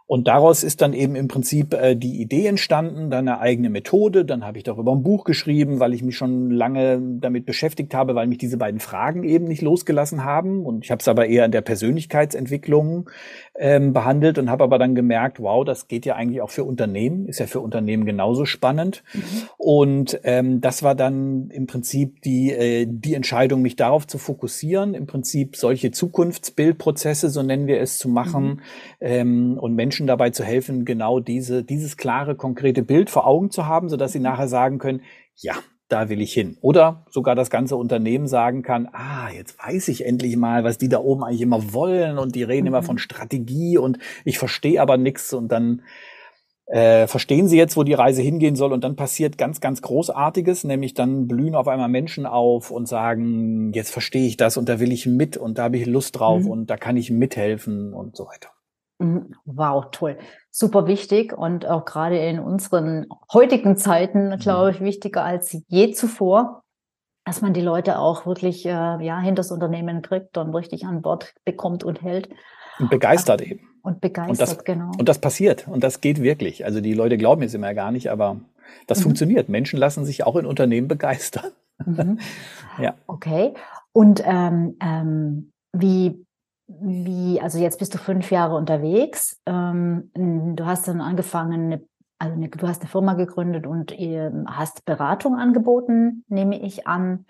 Und daraus ist dann eben im Prinzip äh, die Idee entstanden, dann eine eigene Methode. Dann habe ich darüber ein Buch geschrieben, weil ich mich schon lange damit beschäftigt habe, weil mich diese beiden Fragen eben nicht losgelassen haben. Und ich habe es aber eher in der Persönlichkeitsentwicklung ähm, behandelt und habe aber dann gemerkt, wow, das geht ja eigentlich auch für Unternehmen, ist ja für Unternehmen genauso spannend. Mhm. Und ähm, das war dann im Prinzip die, äh, die Entscheidung, mich darauf zu fokussieren, im Prinzip solche Zukunftsbildprozesse, so nennen wir es, zu machen mhm. ähm, und Menschen Menschen dabei zu helfen, genau diese, dieses klare, konkrete Bild vor Augen zu haben, sodass sie nachher sagen können, ja, da will ich hin. Oder sogar das ganze Unternehmen sagen kann, ah, jetzt weiß ich endlich mal, was die da oben eigentlich immer wollen und die reden mhm. immer von Strategie und ich verstehe aber nichts und dann äh, verstehen sie jetzt, wo die Reise hingehen soll und dann passiert ganz, ganz Großartiges, nämlich dann blühen auf einmal Menschen auf und sagen, jetzt verstehe ich das und da will ich mit und da habe ich Lust drauf mhm. und da kann ich mithelfen und so weiter. Mhm. Wow, toll. Super wichtig und auch gerade in unseren heutigen Zeiten, mhm. glaube ich, wichtiger als je zuvor, dass man die Leute auch wirklich äh, ja, hinter das Unternehmen kriegt und richtig an Bord bekommt und hält. Und begeistert eben. Und begeistert, und das, genau. Und das passiert und das geht wirklich. Also die Leute glauben es immer gar nicht, aber das mhm. funktioniert. Menschen lassen sich auch in Unternehmen begeistern. Mhm. *laughs* ja. Okay. Und ähm, ähm, wie wie, also jetzt bist du fünf Jahre unterwegs. Ähm, du hast dann angefangen, also eine, du hast eine Firma gegründet und hast Beratung angeboten, nehme ich an.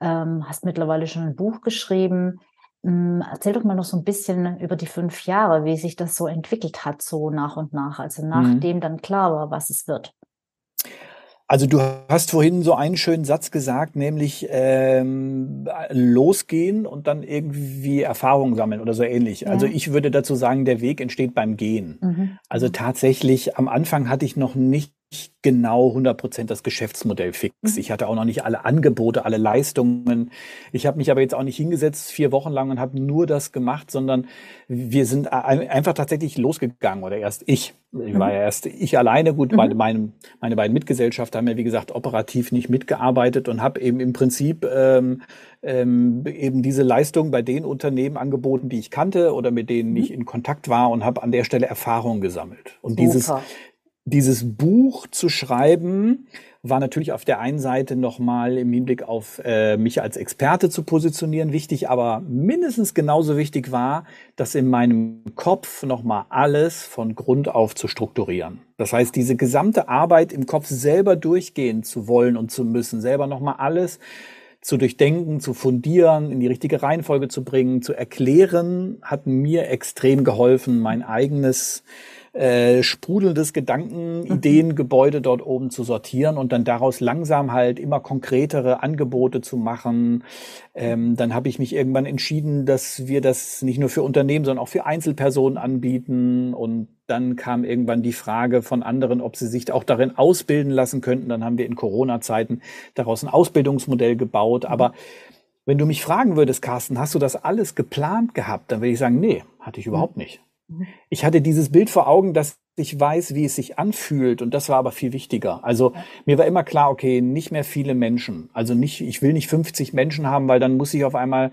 Ähm, hast mittlerweile schon ein Buch geschrieben. Ähm, erzähl doch mal noch so ein bisschen über die fünf Jahre, wie sich das so entwickelt hat, so nach und nach, also mhm. nachdem mhm. dann klar war, was es wird. Also du hast vorhin so einen schönen Satz gesagt, nämlich ähm, losgehen und dann irgendwie Erfahrungen sammeln oder so ähnlich. Ja. Also ich würde dazu sagen, der Weg entsteht beim Gehen. Mhm. Also tatsächlich, am Anfang hatte ich noch nicht genau 100 Prozent das Geschäftsmodell fix. Mhm. Ich hatte auch noch nicht alle Angebote, alle Leistungen. Ich habe mich aber jetzt auch nicht hingesetzt vier Wochen lang und habe nur das gemacht, sondern wir sind einfach tatsächlich losgegangen oder erst ich. Ich war ja erst ich alleine. Gut, mhm. meine, meine, meine beiden Mitgesellschafter haben ja wie gesagt operativ nicht mitgearbeitet und habe eben im Prinzip ähm, ähm, eben diese Leistung bei den Unternehmen angeboten, die ich kannte oder mit denen mhm. ich in Kontakt war und habe an der Stelle Erfahrungen gesammelt. Und Super. dieses dieses Buch zu schreiben, war natürlich auf der einen Seite nochmal im Hinblick auf äh, mich als Experte zu positionieren wichtig, aber mindestens genauso wichtig war, das in meinem Kopf nochmal alles von Grund auf zu strukturieren. Das heißt, diese gesamte Arbeit im Kopf selber durchgehen zu wollen und zu müssen, selber nochmal alles zu durchdenken, zu fundieren, in die richtige Reihenfolge zu bringen, zu erklären, hat mir extrem geholfen, mein eigenes äh, sprudelndes Gedanken, mhm. Ideengebäude dort oben zu sortieren und dann daraus langsam halt immer konkretere Angebote zu machen. Ähm, dann habe ich mich irgendwann entschieden, dass wir das nicht nur für Unternehmen, sondern auch für Einzelpersonen anbieten. Und dann kam irgendwann die Frage von anderen, ob sie sich auch darin ausbilden lassen könnten. Dann haben wir in Corona-Zeiten daraus ein Ausbildungsmodell gebaut. Mhm. Aber wenn du mich fragen würdest, Carsten, hast du das alles geplant gehabt? Dann würde ich sagen, nee, hatte ich überhaupt nicht. Ich hatte dieses Bild vor Augen, dass ich weiß, wie es sich anfühlt und das war aber viel wichtiger. Also mir war immer klar, okay, nicht mehr viele Menschen. Also nicht, ich will nicht 50 Menschen haben, weil dann muss ich auf einmal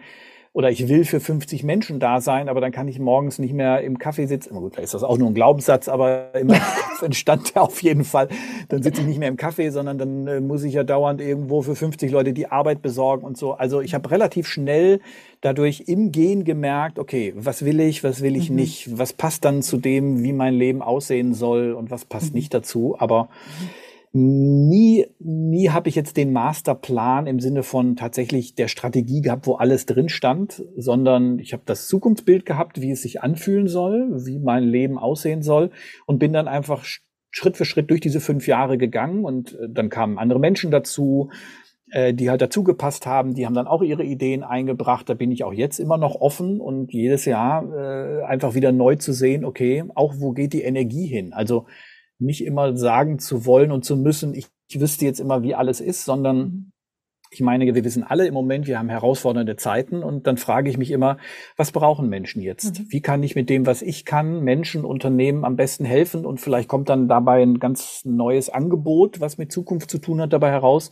oder ich will für 50 Menschen da sein, aber dann kann ich morgens nicht mehr im Kaffee sitzen. Gut, da ist das auch nur ein Glaubenssatz, aber im Kopf *laughs* *laughs* entstand der auf jeden Fall. Dann sitze ich nicht mehr im Kaffee, sondern dann äh, muss ich ja dauernd irgendwo für 50 Leute die Arbeit besorgen und so. Also ich habe relativ schnell dadurch im Gehen gemerkt, okay, was will ich, was will ich mhm. nicht, was passt dann zu dem, wie mein Leben aussehen soll und was passt mhm. nicht dazu. Aber mhm nie, nie habe ich jetzt den Masterplan im Sinne von tatsächlich der Strategie gehabt, wo alles drin stand, sondern ich habe das Zukunftsbild gehabt, wie es sich anfühlen soll, wie mein Leben aussehen soll und bin dann einfach Schritt für Schritt durch diese fünf Jahre gegangen und äh, dann kamen andere Menschen dazu, äh, die halt dazugepasst haben, die haben dann auch ihre Ideen eingebracht. Da bin ich auch jetzt immer noch offen und jedes Jahr äh, einfach wieder neu zu sehen, okay, auch wo geht die Energie hin? Also nicht immer sagen zu wollen und zu müssen, ich, ich wüsste jetzt immer, wie alles ist, sondern mhm. ich meine, wir wissen alle im Moment, wir haben herausfordernde Zeiten und dann frage ich mich immer, was brauchen Menschen jetzt? Mhm. Wie kann ich mit dem, was ich kann, Menschen, Unternehmen am besten helfen? Und vielleicht kommt dann dabei ein ganz neues Angebot, was mit Zukunft zu tun hat, dabei heraus.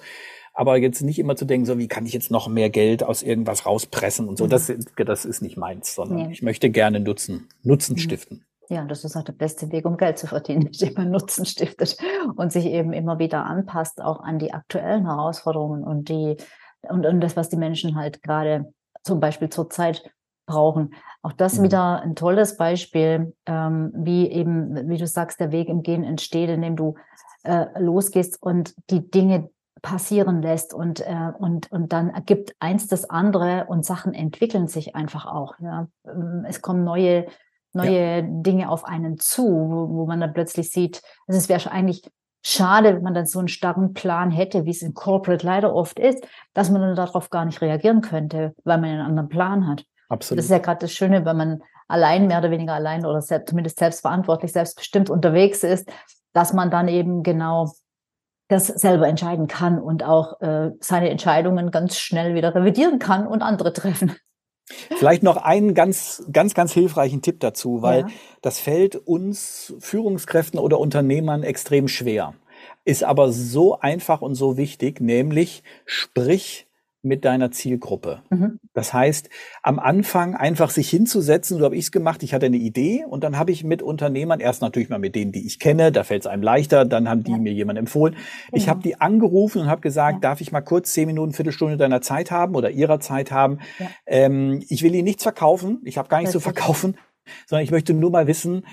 Aber jetzt nicht immer zu denken, so wie kann ich jetzt noch mehr Geld aus irgendwas rauspressen und so. Mhm. Das, das ist nicht meins, sondern nee. ich möchte gerne Nutzen, Nutzen mhm. stiften. Ja, das ist auch der beste Weg, um Geld zu verdienen, *laughs* indem man Nutzen stiftet und sich eben immer wieder anpasst, auch an die aktuellen Herausforderungen und die und, und das, was die Menschen halt gerade zum Beispiel zurzeit brauchen. Auch das mhm. wieder ein tolles Beispiel, ähm, wie eben, wie du sagst, der Weg im Gehen entsteht, indem du äh, losgehst und die Dinge passieren lässt und, äh, und, und dann ergibt eins das andere und Sachen entwickeln sich einfach auch. Ja. Ähm, es kommen neue neue ja. Dinge auf einen zu, wo, wo man dann plötzlich sieht, also es wäre eigentlich schade, wenn man dann so einen starren Plan hätte, wie es in Corporate leider oft ist, dass man dann darauf gar nicht reagieren könnte, weil man einen anderen Plan hat. Absolut. Das ist ja gerade das Schöne, wenn man allein, mehr oder weniger allein oder selbst, zumindest selbstverantwortlich, selbstbestimmt unterwegs ist, dass man dann eben genau das selber entscheiden kann und auch äh, seine Entscheidungen ganz schnell wieder revidieren kann und andere treffen. Vielleicht noch einen ganz, ganz, ganz hilfreichen Tipp dazu, weil ja. das fällt uns Führungskräften oder Unternehmern extrem schwer. Ist aber so einfach und so wichtig, nämlich sprich mit deiner Zielgruppe. Mhm. Das heißt, am Anfang einfach sich hinzusetzen, so habe ich es gemacht, ich hatte eine Idee und dann habe ich mit Unternehmern, erst natürlich mal mit denen, die ich kenne, da fällt es einem leichter, dann haben die ja. mir jemand empfohlen. Genau. Ich habe die angerufen und habe gesagt, ja. darf ich mal kurz zehn Minuten, Viertelstunde deiner Zeit haben oder ihrer Zeit haben? Ja. Ähm, ich will ihnen nichts verkaufen, ich habe gar nichts zu verkaufen, sondern ich möchte nur mal wissen,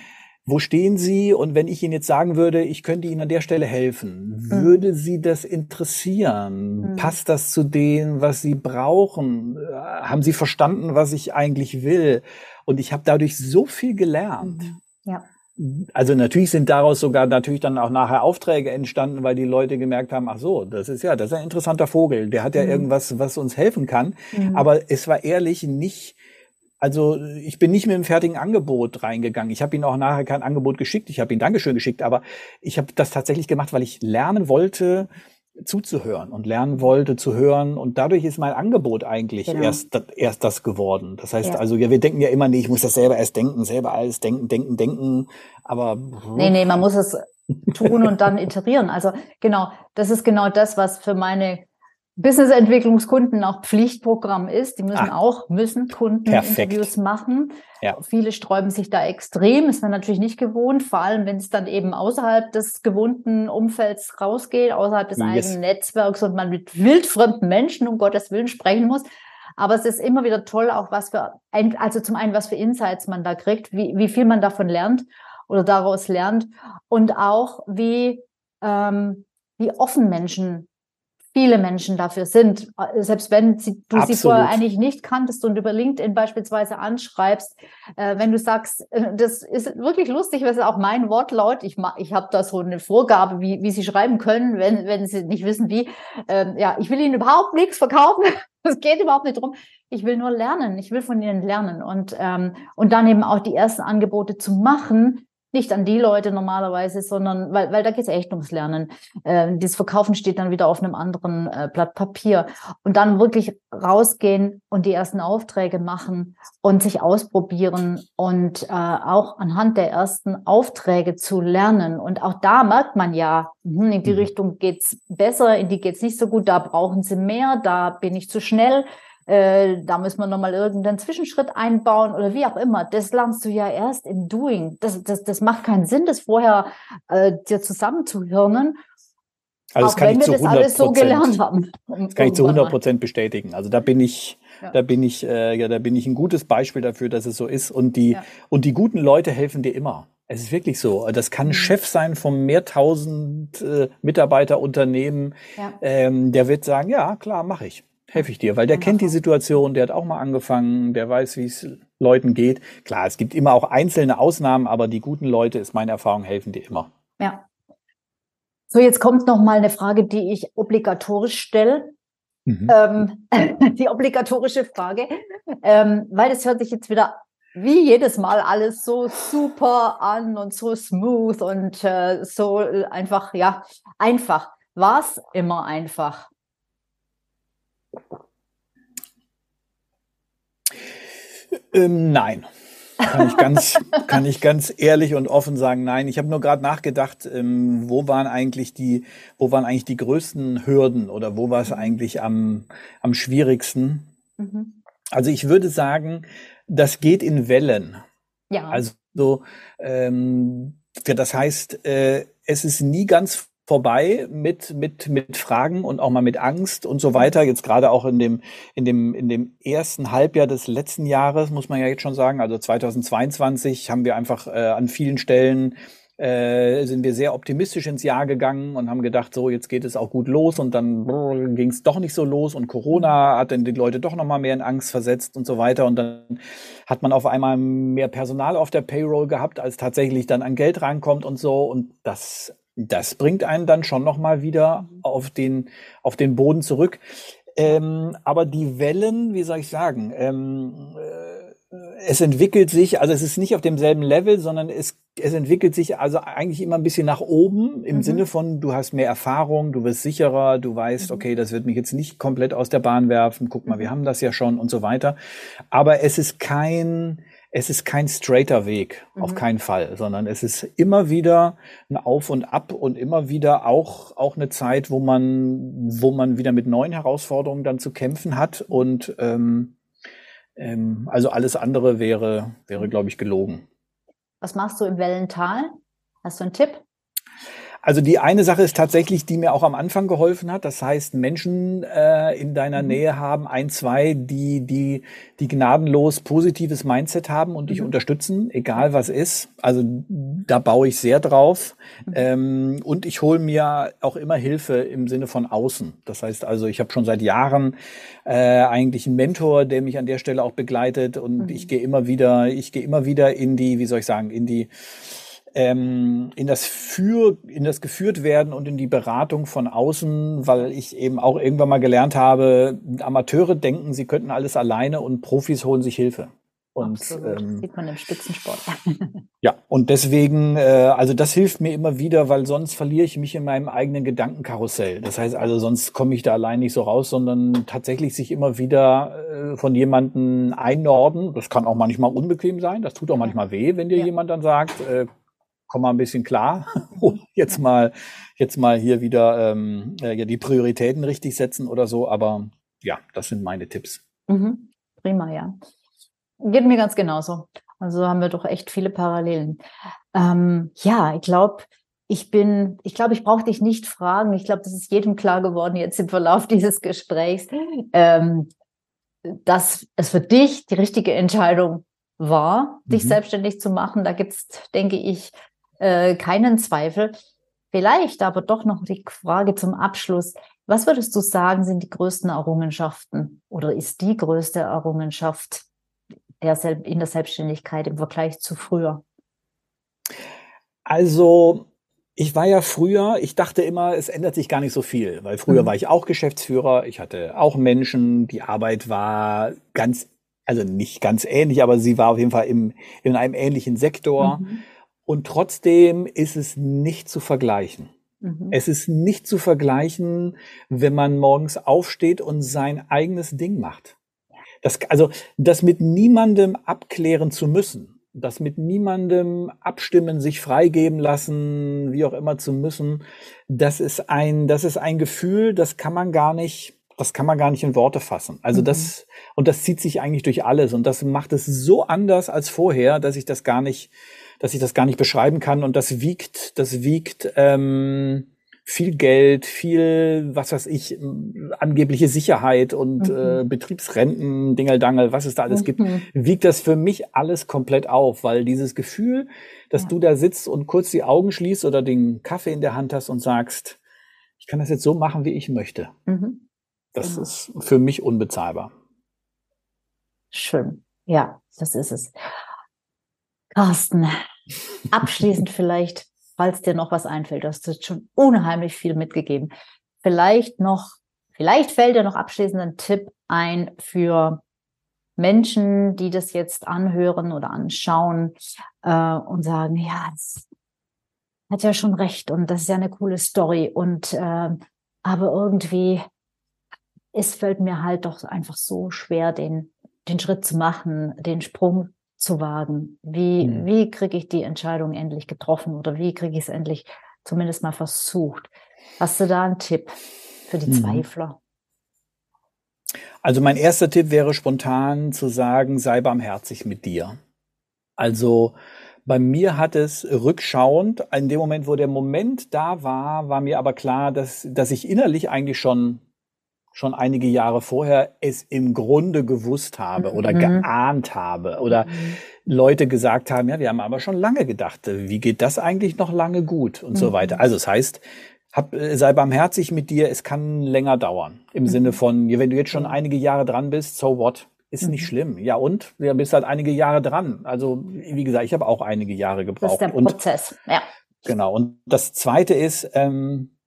wo stehen Sie? Und wenn ich Ihnen jetzt sagen würde, ich könnte Ihnen an der Stelle helfen, mhm. würde Sie das interessieren? Mhm. Passt das zu dem, was Sie brauchen? Haben Sie verstanden, was ich eigentlich will? Und ich habe dadurch so viel gelernt. Mhm. Ja. Also natürlich sind daraus sogar natürlich dann auch nachher Aufträge entstanden, weil die Leute gemerkt haben, ach so, das ist ja, das ist ein interessanter Vogel, der hat ja mhm. irgendwas, was uns helfen kann. Mhm. Aber es war ehrlich nicht Also ich bin nicht mit einem fertigen Angebot reingegangen. Ich habe ihm auch nachher kein Angebot geschickt. Ich habe ihm Dankeschön geschickt, aber ich habe das tatsächlich gemacht, weil ich lernen wollte, zuzuhören und lernen wollte zu hören. Und dadurch ist mein Angebot eigentlich genau. erst, erst das geworden. Das heißt ja. also, ja, wir denken ja immer, nee, ich muss das selber erst denken, selber alles denken, denken, denken. Aber. Nee, nee, man muss es tun und dann *laughs* iterieren. Also genau, das ist genau das, was für meine Businessentwicklungskunden auch Pflichtprogramm ist. Die müssen ah, auch, müssen Kundeninterviews machen. Ja. Viele sträuben sich da extrem, ist man natürlich nicht gewohnt, vor allem wenn es dann eben außerhalb des gewohnten Umfelds rausgeht, außerhalb des yes. eigenen Netzwerks und man mit wildfremden Menschen um Gottes Willen sprechen muss. Aber es ist immer wieder toll, auch was für, also zum einen, was für Insights man da kriegt, wie, wie viel man davon lernt oder daraus lernt und auch wie, ähm, wie offen Menschen viele Menschen dafür sind. Selbst wenn sie, du Absolut. sie vorher eigentlich nicht kanntest und über LinkedIn beispielsweise anschreibst, äh, wenn du sagst, äh, das ist wirklich lustig, weil es auch mein Wortlaut, ich, ich habe da so eine Vorgabe, wie, wie sie schreiben können, wenn, wenn sie nicht wissen, wie. Ähm, ja, ich will ihnen überhaupt nichts verkaufen. *laughs* Es geht überhaupt nicht drum. Ich will nur lernen. Ich will von ihnen lernen und, ähm, und dann eben auch die ersten Angebote zu machen, nicht an die Leute normalerweise, sondern weil, weil da geht es echt ums Lernen. Äh, das Verkaufen steht dann wieder auf einem anderen äh, Blatt Papier. Und dann wirklich rausgehen und die ersten Aufträge machen und sich ausprobieren und äh, auch anhand der ersten Aufträge zu lernen. Und auch da merkt man ja, hm, in die mhm. Richtung geht's besser, in die geht's nicht so gut, da brauchen sie mehr, da bin ich zu schnell äh, da müssen wir nochmal irgendeinen Zwischenschritt einbauen oder wie auch immer. Das lernst du ja erst im Doing. Das, das, das macht keinen Sinn, das vorher äh, dir zusammenzuhirnen. Also das kann ich zu 100 alles so gelernt haben. Das kann ich zu 100 Prozent bestätigen. Also da bin ich, ja. da bin ich, äh, ja, da bin ich ein gutes Beispiel dafür, dass es so ist. Und die, ja. und die guten Leute helfen dir immer. Es ist wirklich so. Das kann ein mhm. Chef sein vom mehrtausend äh, Mitarbeiterunternehmen. Ja. Ähm, der wird sagen, ja, klar, mache ich helfe ich dir, weil der kennt die Situation, der hat auch mal angefangen, der weiß, wie es Leuten geht. Klar, es gibt immer auch einzelne Ausnahmen, aber die guten Leute, ist meine Erfahrung, helfen dir immer. Ja. So, jetzt kommt noch mal eine Frage, die ich obligatorisch stelle. Mhm. Ähm, *laughs* die obligatorische Frage, ähm, weil das hört sich jetzt wieder wie jedes Mal alles so super an und so smooth und äh, so einfach, ja, einfach. War es immer einfach? Ähm, nein. Kann ich ganz, *laughs* kann ich ganz ehrlich und offen sagen, nein. Ich habe nur gerade nachgedacht, ähm, wo waren eigentlich die, wo waren eigentlich die größten Hürden oder wo war es eigentlich am, am schwierigsten? Mhm. Also ich würde sagen, das geht in Wellen. Ja. Also so, ähm, das heißt, äh, es ist nie ganz vorbei mit, mit, mit Fragen und auch mal mit Angst und so weiter. Jetzt gerade auch in dem, in dem, in dem ersten Halbjahr des letzten Jahres, muss man ja jetzt schon sagen, also 2022 haben wir einfach äh, an vielen Stellen äh, sind wir sehr optimistisch ins Jahr gegangen und haben gedacht, so jetzt geht es auch gut los und dann ging es doch nicht so los und Corona hat dann die Leute doch noch mal mehr in Angst versetzt und so weiter. Und dann hat man auf einmal mehr Personal auf der Payroll gehabt, als tatsächlich dann an Geld rankommt und so. Und das das bringt einen dann schon noch mal wieder mhm. auf den auf den Boden zurück. Ähm, aber die Wellen, wie soll ich sagen, ähm, äh, es entwickelt sich, also es ist nicht auf demselben Level, sondern es, es entwickelt sich also eigentlich immer ein bisschen nach oben im mhm. Sinne von, du hast mehr Erfahrung, du wirst sicherer, du weißt, mhm. okay, das wird mich jetzt nicht komplett aus der Bahn werfen, guck mal, wir mhm. haben das ja schon und so weiter. Aber es ist kein, es ist kein straighter Weg, mhm. auf keinen Fall, sondern es ist immer wieder ein Auf und Ab und immer wieder auch, auch eine Zeit, wo man, wo man wieder mit neuen Herausforderungen dann zu kämpfen hat und ähm, ähm, also alles andere wäre, wäre, glaube ich, gelogen. Was machst du im Wellental? Hast du einen Tipp? Also die eine Sache ist tatsächlich, die mir auch am Anfang geholfen hat. Das heißt, Menschen äh, in deiner mhm. Nähe haben ein, zwei, die, die, die gnadenlos positives Mindset haben und dich mhm. unterstützen, egal was ist. Also da baue ich sehr drauf. Mhm. Ähm, und ich hole mir auch immer Hilfe im Sinne von außen. Das heißt also, ich habe schon seit Jahren äh, eigentlich einen Mentor, der mich an der Stelle auch begleitet und mhm. ich gehe immer wieder, ich gehe immer wieder in die, wie soll ich sagen, in die ähm, in das für in das geführt werden und in die Beratung von außen, weil ich eben auch irgendwann mal gelernt habe, Amateure denken, sie könnten alles alleine und Profis holen sich Hilfe. Und ähm, sieht man im Spitzensport. *laughs* ja, und deswegen, äh, also das hilft mir immer wieder, weil sonst verliere ich mich in meinem eigenen Gedankenkarussell. Das heißt also, sonst komme ich da allein nicht so raus, sondern tatsächlich sich immer wieder äh, von jemandem einnorden. Das kann auch manchmal unbequem sein. Das tut auch manchmal weh, wenn dir ja. jemand dann sagt, äh, komm mal ein bisschen klar, *laughs* jetzt mal, jetzt mal hier wieder ähm, äh, ja, die Prioritäten richtig setzen oder so. Aber ja, das sind meine Tipps. Mhm. Prima, ja. Geht mir ganz genauso. Also haben wir doch echt viele Parallelen. Ähm, ja, ich glaube, ich bin, ich glaube, ich brauche dich nicht fragen. Ich glaube, das ist jedem klar geworden jetzt im Verlauf *laughs* dieses Gesprächs, ähm, dass es für dich die richtige Entscheidung war, mhm. dich selbstständig zu machen. Da gibt es, denke ich, äh, keinen Zweifel. Vielleicht aber doch noch die Frage zum Abschluss. Was würdest du sagen, sind die größten Errungenschaften oder ist die größte Errungenschaft der, in der Selbstständigkeit im Vergleich zu früher? Also, ich war ja früher, ich dachte immer, es ändert sich gar nicht so viel, weil früher mhm. war ich auch Geschäftsführer, ich hatte auch Menschen, die Arbeit war ganz, also nicht ganz ähnlich, aber sie war auf jeden Fall im, in einem ähnlichen Sektor. Mhm. Und trotzdem ist es nicht zu vergleichen. Mhm. Es ist nicht zu vergleichen, wenn man morgens aufsteht und sein eigenes Ding macht. Das, also, das mit niemandem abklären zu müssen, das mit niemandem abstimmen, sich freigeben lassen, wie auch immer zu müssen, das ist ein, das ist ein Gefühl, das kann man gar nicht, das kann man gar nicht in Worte fassen. Also mhm. das, und das zieht sich eigentlich durch alles und das macht es so anders als vorher, dass ich das gar nicht, dass ich das gar nicht beschreiben kann. Und das wiegt, das wiegt ähm, viel Geld, viel, was weiß ich, angebliche Sicherheit und mhm. äh, Betriebsrenten, Dingeldangel, was es da alles mhm. gibt, wiegt das für mich alles komplett auf, weil dieses Gefühl, dass ja. du da sitzt und kurz die Augen schließt oder den Kaffee in der Hand hast und sagst, ich kann das jetzt so machen, wie ich möchte. Mhm. Das genau. ist für mich unbezahlbar. Schön. Ja, das ist es. Carsten, abschließend vielleicht, falls dir noch was einfällt, du hast jetzt schon unheimlich viel mitgegeben. Vielleicht noch, vielleicht fällt dir noch abschließend ein Tipp ein für Menschen, die das jetzt anhören oder anschauen äh, und sagen, ja, es hat ja schon recht und das ist ja eine coole Story und äh, aber irgendwie es fällt mir halt doch einfach so schwer, den den Schritt zu machen, den Sprung zu wagen? Wie, mhm. wie kriege ich die Entscheidung endlich getroffen oder wie kriege ich es endlich zumindest mal versucht? Hast du da einen Tipp für die mhm. Zweifler? Also mein erster Tipp wäre spontan zu sagen, sei barmherzig mit dir. Also bei mir hat es rückschauend, in dem Moment, wo der Moment da war, war mir aber klar, dass, dass ich innerlich eigentlich schon schon einige Jahre vorher es im Grunde gewusst habe oder mhm. geahnt habe oder mhm. Leute gesagt haben, ja, wir haben aber schon lange gedacht, wie geht das eigentlich noch lange gut und mhm. so weiter. Also es das heißt, hab, äh, sei barmherzig mit dir, es kann länger dauern. Im mhm. Sinne von, wenn du jetzt schon einige Jahre dran bist, so what? Ist nicht mhm. schlimm. Ja, und? Du bist halt einige Jahre dran. Also, wie gesagt, ich habe auch einige Jahre gebraucht. Das ist der Prozess, und, ja. Genau. Und das zweite ist, ähm,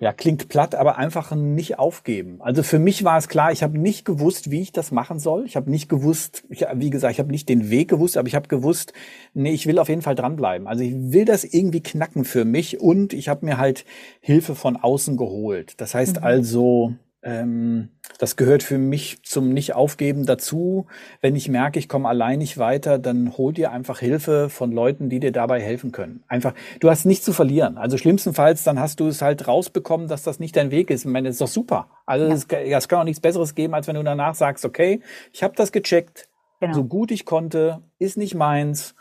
ja, klingt platt, aber einfach nicht aufgeben. Also für mich war es klar, ich habe nicht gewusst, wie ich das machen soll. Ich habe nicht gewusst, ich, wie gesagt, ich habe nicht den Weg gewusst, aber ich habe gewusst, nee, ich will auf jeden Fall dranbleiben. Also ich will das irgendwie knacken für mich und ich habe mir halt Hilfe von außen geholt. Das heißt mhm. also, ähm, das gehört für mich zum Nicht-Aufgeben dazu. Wenn ich merke, ich komme allein nicht weiter, dann hol dir einfach Hilfe von Leuten, die dir dabei helfen können. Einfach, du hast nichts zu verlieren. Also schlimmstenfalls, dann hast du es halt rausbekommen, dass das nicht dein Weg ist. Ich meine, das ist doch super. Also ja. kann auch nichts Besseres geben, als wenn du danach sagst, okay, ich habe das gecheckt, genau. so gut ich konnte, ist nicht meins.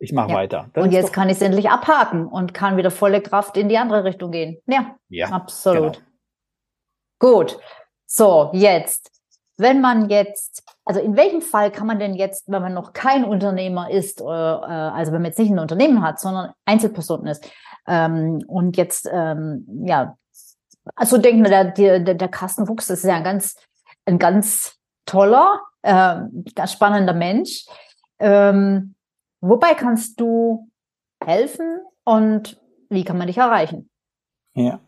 Ich mache ja. weiter. Das und jetzt kann ich es endlich abhaken und kann wieder volle Kraft in die andere Richtung gehen. Ja, ja absolut. Genau. Gut. So, jetzt. Wenn man jetzt, also in welchem Fall kann man denn jetzt, wenn man noch kein Unternehmer ist, äh, äh also wenn man jetzt nicht ein Unternehmen hat, sondern Einzelperson ist ähm, und jetzt, ähm, ja, also denken wir, der, der, der Carsten Fuchs, ist ja ein ganz, ein ganz toller, äh, spannender Mensch. Ähm, wobei kannst du helfen und wie kann man dich erreichen? Ja.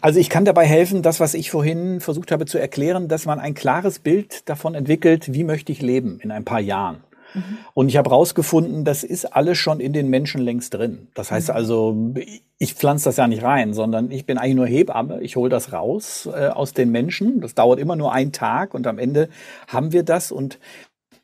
Also ich kann dabei helfen, das, was ich vorhin versucht habe zu erklären, dass man ein klares Bild davon entwickelt, wie möchte ich leben in ein paar Jahren. Mhm. Und ich habe herausgefunden, das ist alles schon in den Menschen längst drin. Das heißt mhm. also, ich pflanze das ja nicht rein, sondern ich bin eigentlich nur Hebamme. Ich hole das raus äh, aus den Menschen. Das dauert immer nur einen Tag und am Ende haben wir das. Und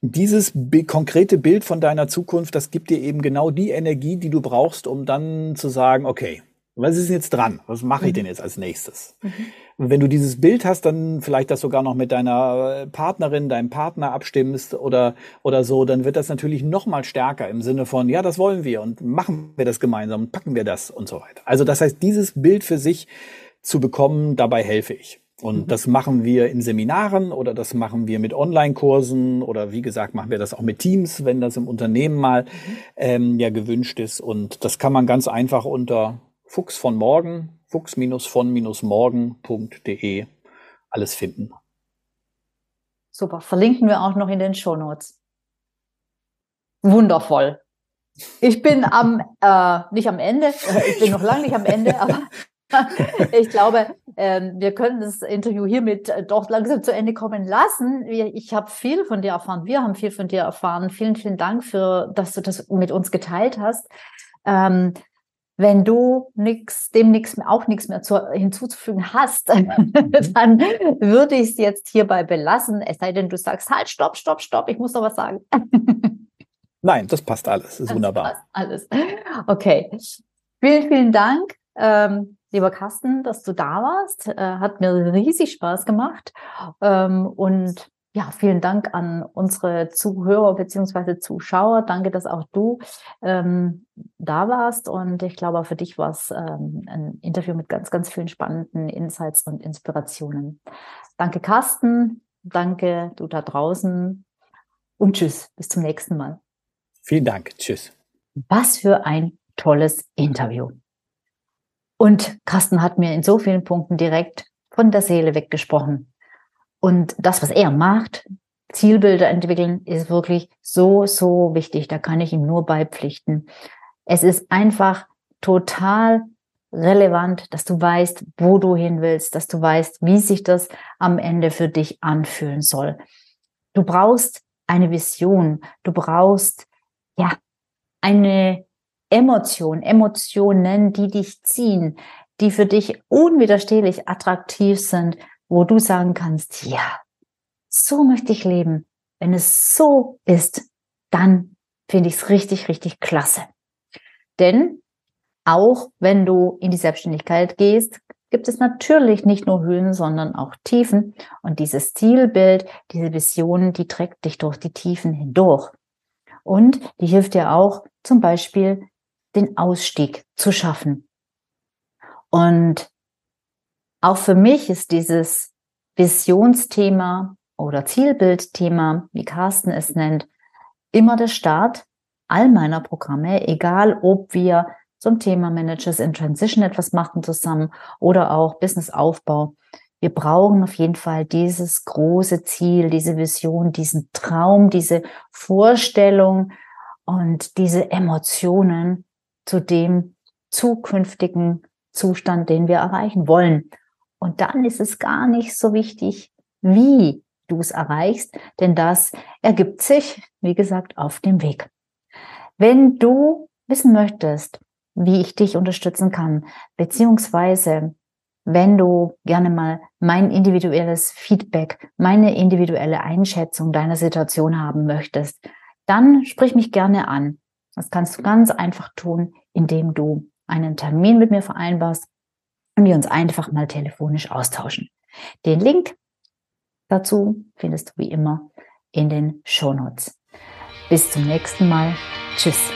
dieses konkrete Bild von deiner Zukunft, das gibt dir eben genau die Energie, die du brauchst, um dann zu sagen, okay, was ist jetzt dran? Was mache ich mhm. denn jetzt als nächstes? Mhm. Und wenn du dieses Bild hast, dann vielleicht das sogar noch mit deiner Partnerin, deinem Partner abstimmst oder, oder so, dann wird das natürlich noch mal stärker im Sinne von, ja, das wollen wir und machen wir das gemeinsam, packen wir das und so weiter. Also das heißt, dieses Bild für sich zu bekommen, dabei helfe ich. Und mhm. das machen wir in Seminaren oder das machen wir mit Online-Kursen oder wie gesagt, machen wir das auch mit Teams, wenn das im Unternehmen mal mhm. ähm, ja gewünscht ist. Und das kann man ganz einfach unter Fuchs von morgen fuchs-von-morgen.de alles finden. Super, verlinken wir auch noch in den Show Notes. Wundervoll. Ich bin am, äh, nicht am Ende, äh, ich bin noch lange nicht am Ende, aber *laughs* ich glaube, äh, wir können das Interview hiermit äh, doch langsam zu Ende kommen lassen. Ich habe viel von dir erfahren, wir haben viel von dir erfahren. Vielen, vielen Dank für, dass du das mit uns geteilt hast. Ähm, wenn du nix, dem nichts mehr, auch nichts mehr zu, hinzuzufügen hast, *laughs* dann würde ich es jetzt hierbei belassen. Es sei denn, du sagst, halt, stopp, stopp, stopp, ich muss noch was sagen. *laughs* Nein, das passt alles. Das ist das wunderbar. Passt alles. Okay. Vielen, vielen Dank, ähm, lieber Carsten, dass du da warst. Äh, hat mir riesig Spaß gemacht. Ähm, und ja, vielen Dank an unsere Zuhörer beziehungsweise Zuschauer. Danke, dass auch du ähm, da warst. Und ich glaube, für dich war es ähm, ein Interview mit ganz, ganz vielen spannenden Insights und Inspirationen. Danke, Carsten. Danke, du da draußen. Und tschüss. Bis zum nächsten Mal. Vielen Dank. Tschüss. Was für ein tolles Interview. Und Carsten hat mir in so vielen Punkten direkt von der Seele weggesprochen. Und das, was er macht, Zielbilder entwickeln, ist wirklich so, so wichtig. Da kann ich ihm nur beipflichten. Es ist einfach total relevant, dass du weißt, wo du hin willst, dass du weißt, wie sich das am Ende für dich anfühlen soll. Du brauchst eine Vision, du brauchst ja eine Emotion, Emotionen, die dich ziehen, die für dich unwiderstehlich attraktiv sind wo du sagen kannst, ja, so möchte ich leben. Wenn es so ist, dann finde ich es richtig, richtig klasse. Denn auch wenn du in die Selbstständigkeit gehst, gibt es natürlich nicht nur Höhen, sondern auch Tiefen. Und dieses Zielbild, diese Vision, die trägt dich durch die Tiefen hindurch. Und die hilft dir auch zum Beispiel, den Ausstieg zu schaffen. Und auch für mich ist dieses Visionsthema oder Zielbildthema, wie Carsten es nennt, immer der Start all meiner Programme, egal ob wir zum Thema Managers in Transition etwas machen zusammen oder auch Businessaufbau. Wir brauchen auf jeden Fall dieses große Ziel, diese Vision, diesen Traum, diese Vorstellung und diese Emotionen zu dem zukünftigen Zustand, den wir erreichen wollen. Und dann ist es gar nicht so wichtig, wie du es erreichst, denn das ergibt sich, wie gesagt, auf dem Weg. Wenn du wissen möchtest, wie ich dich unterstützen kann, beziehungsweise wenn du gerne mal mein individuelles Feedback, meine individuelle Einschätzung deiner Situation haben möchtest, dann sprich mich gerne an. Das kannst du ganz einfach tun, indem du einen Termin mit mir vereinbarst und wir uns einfach mal telefonisch austauschen. Den Link dazu findest du wie immer in den Show Notes. Bis zum nächsten Mal. Tschüss.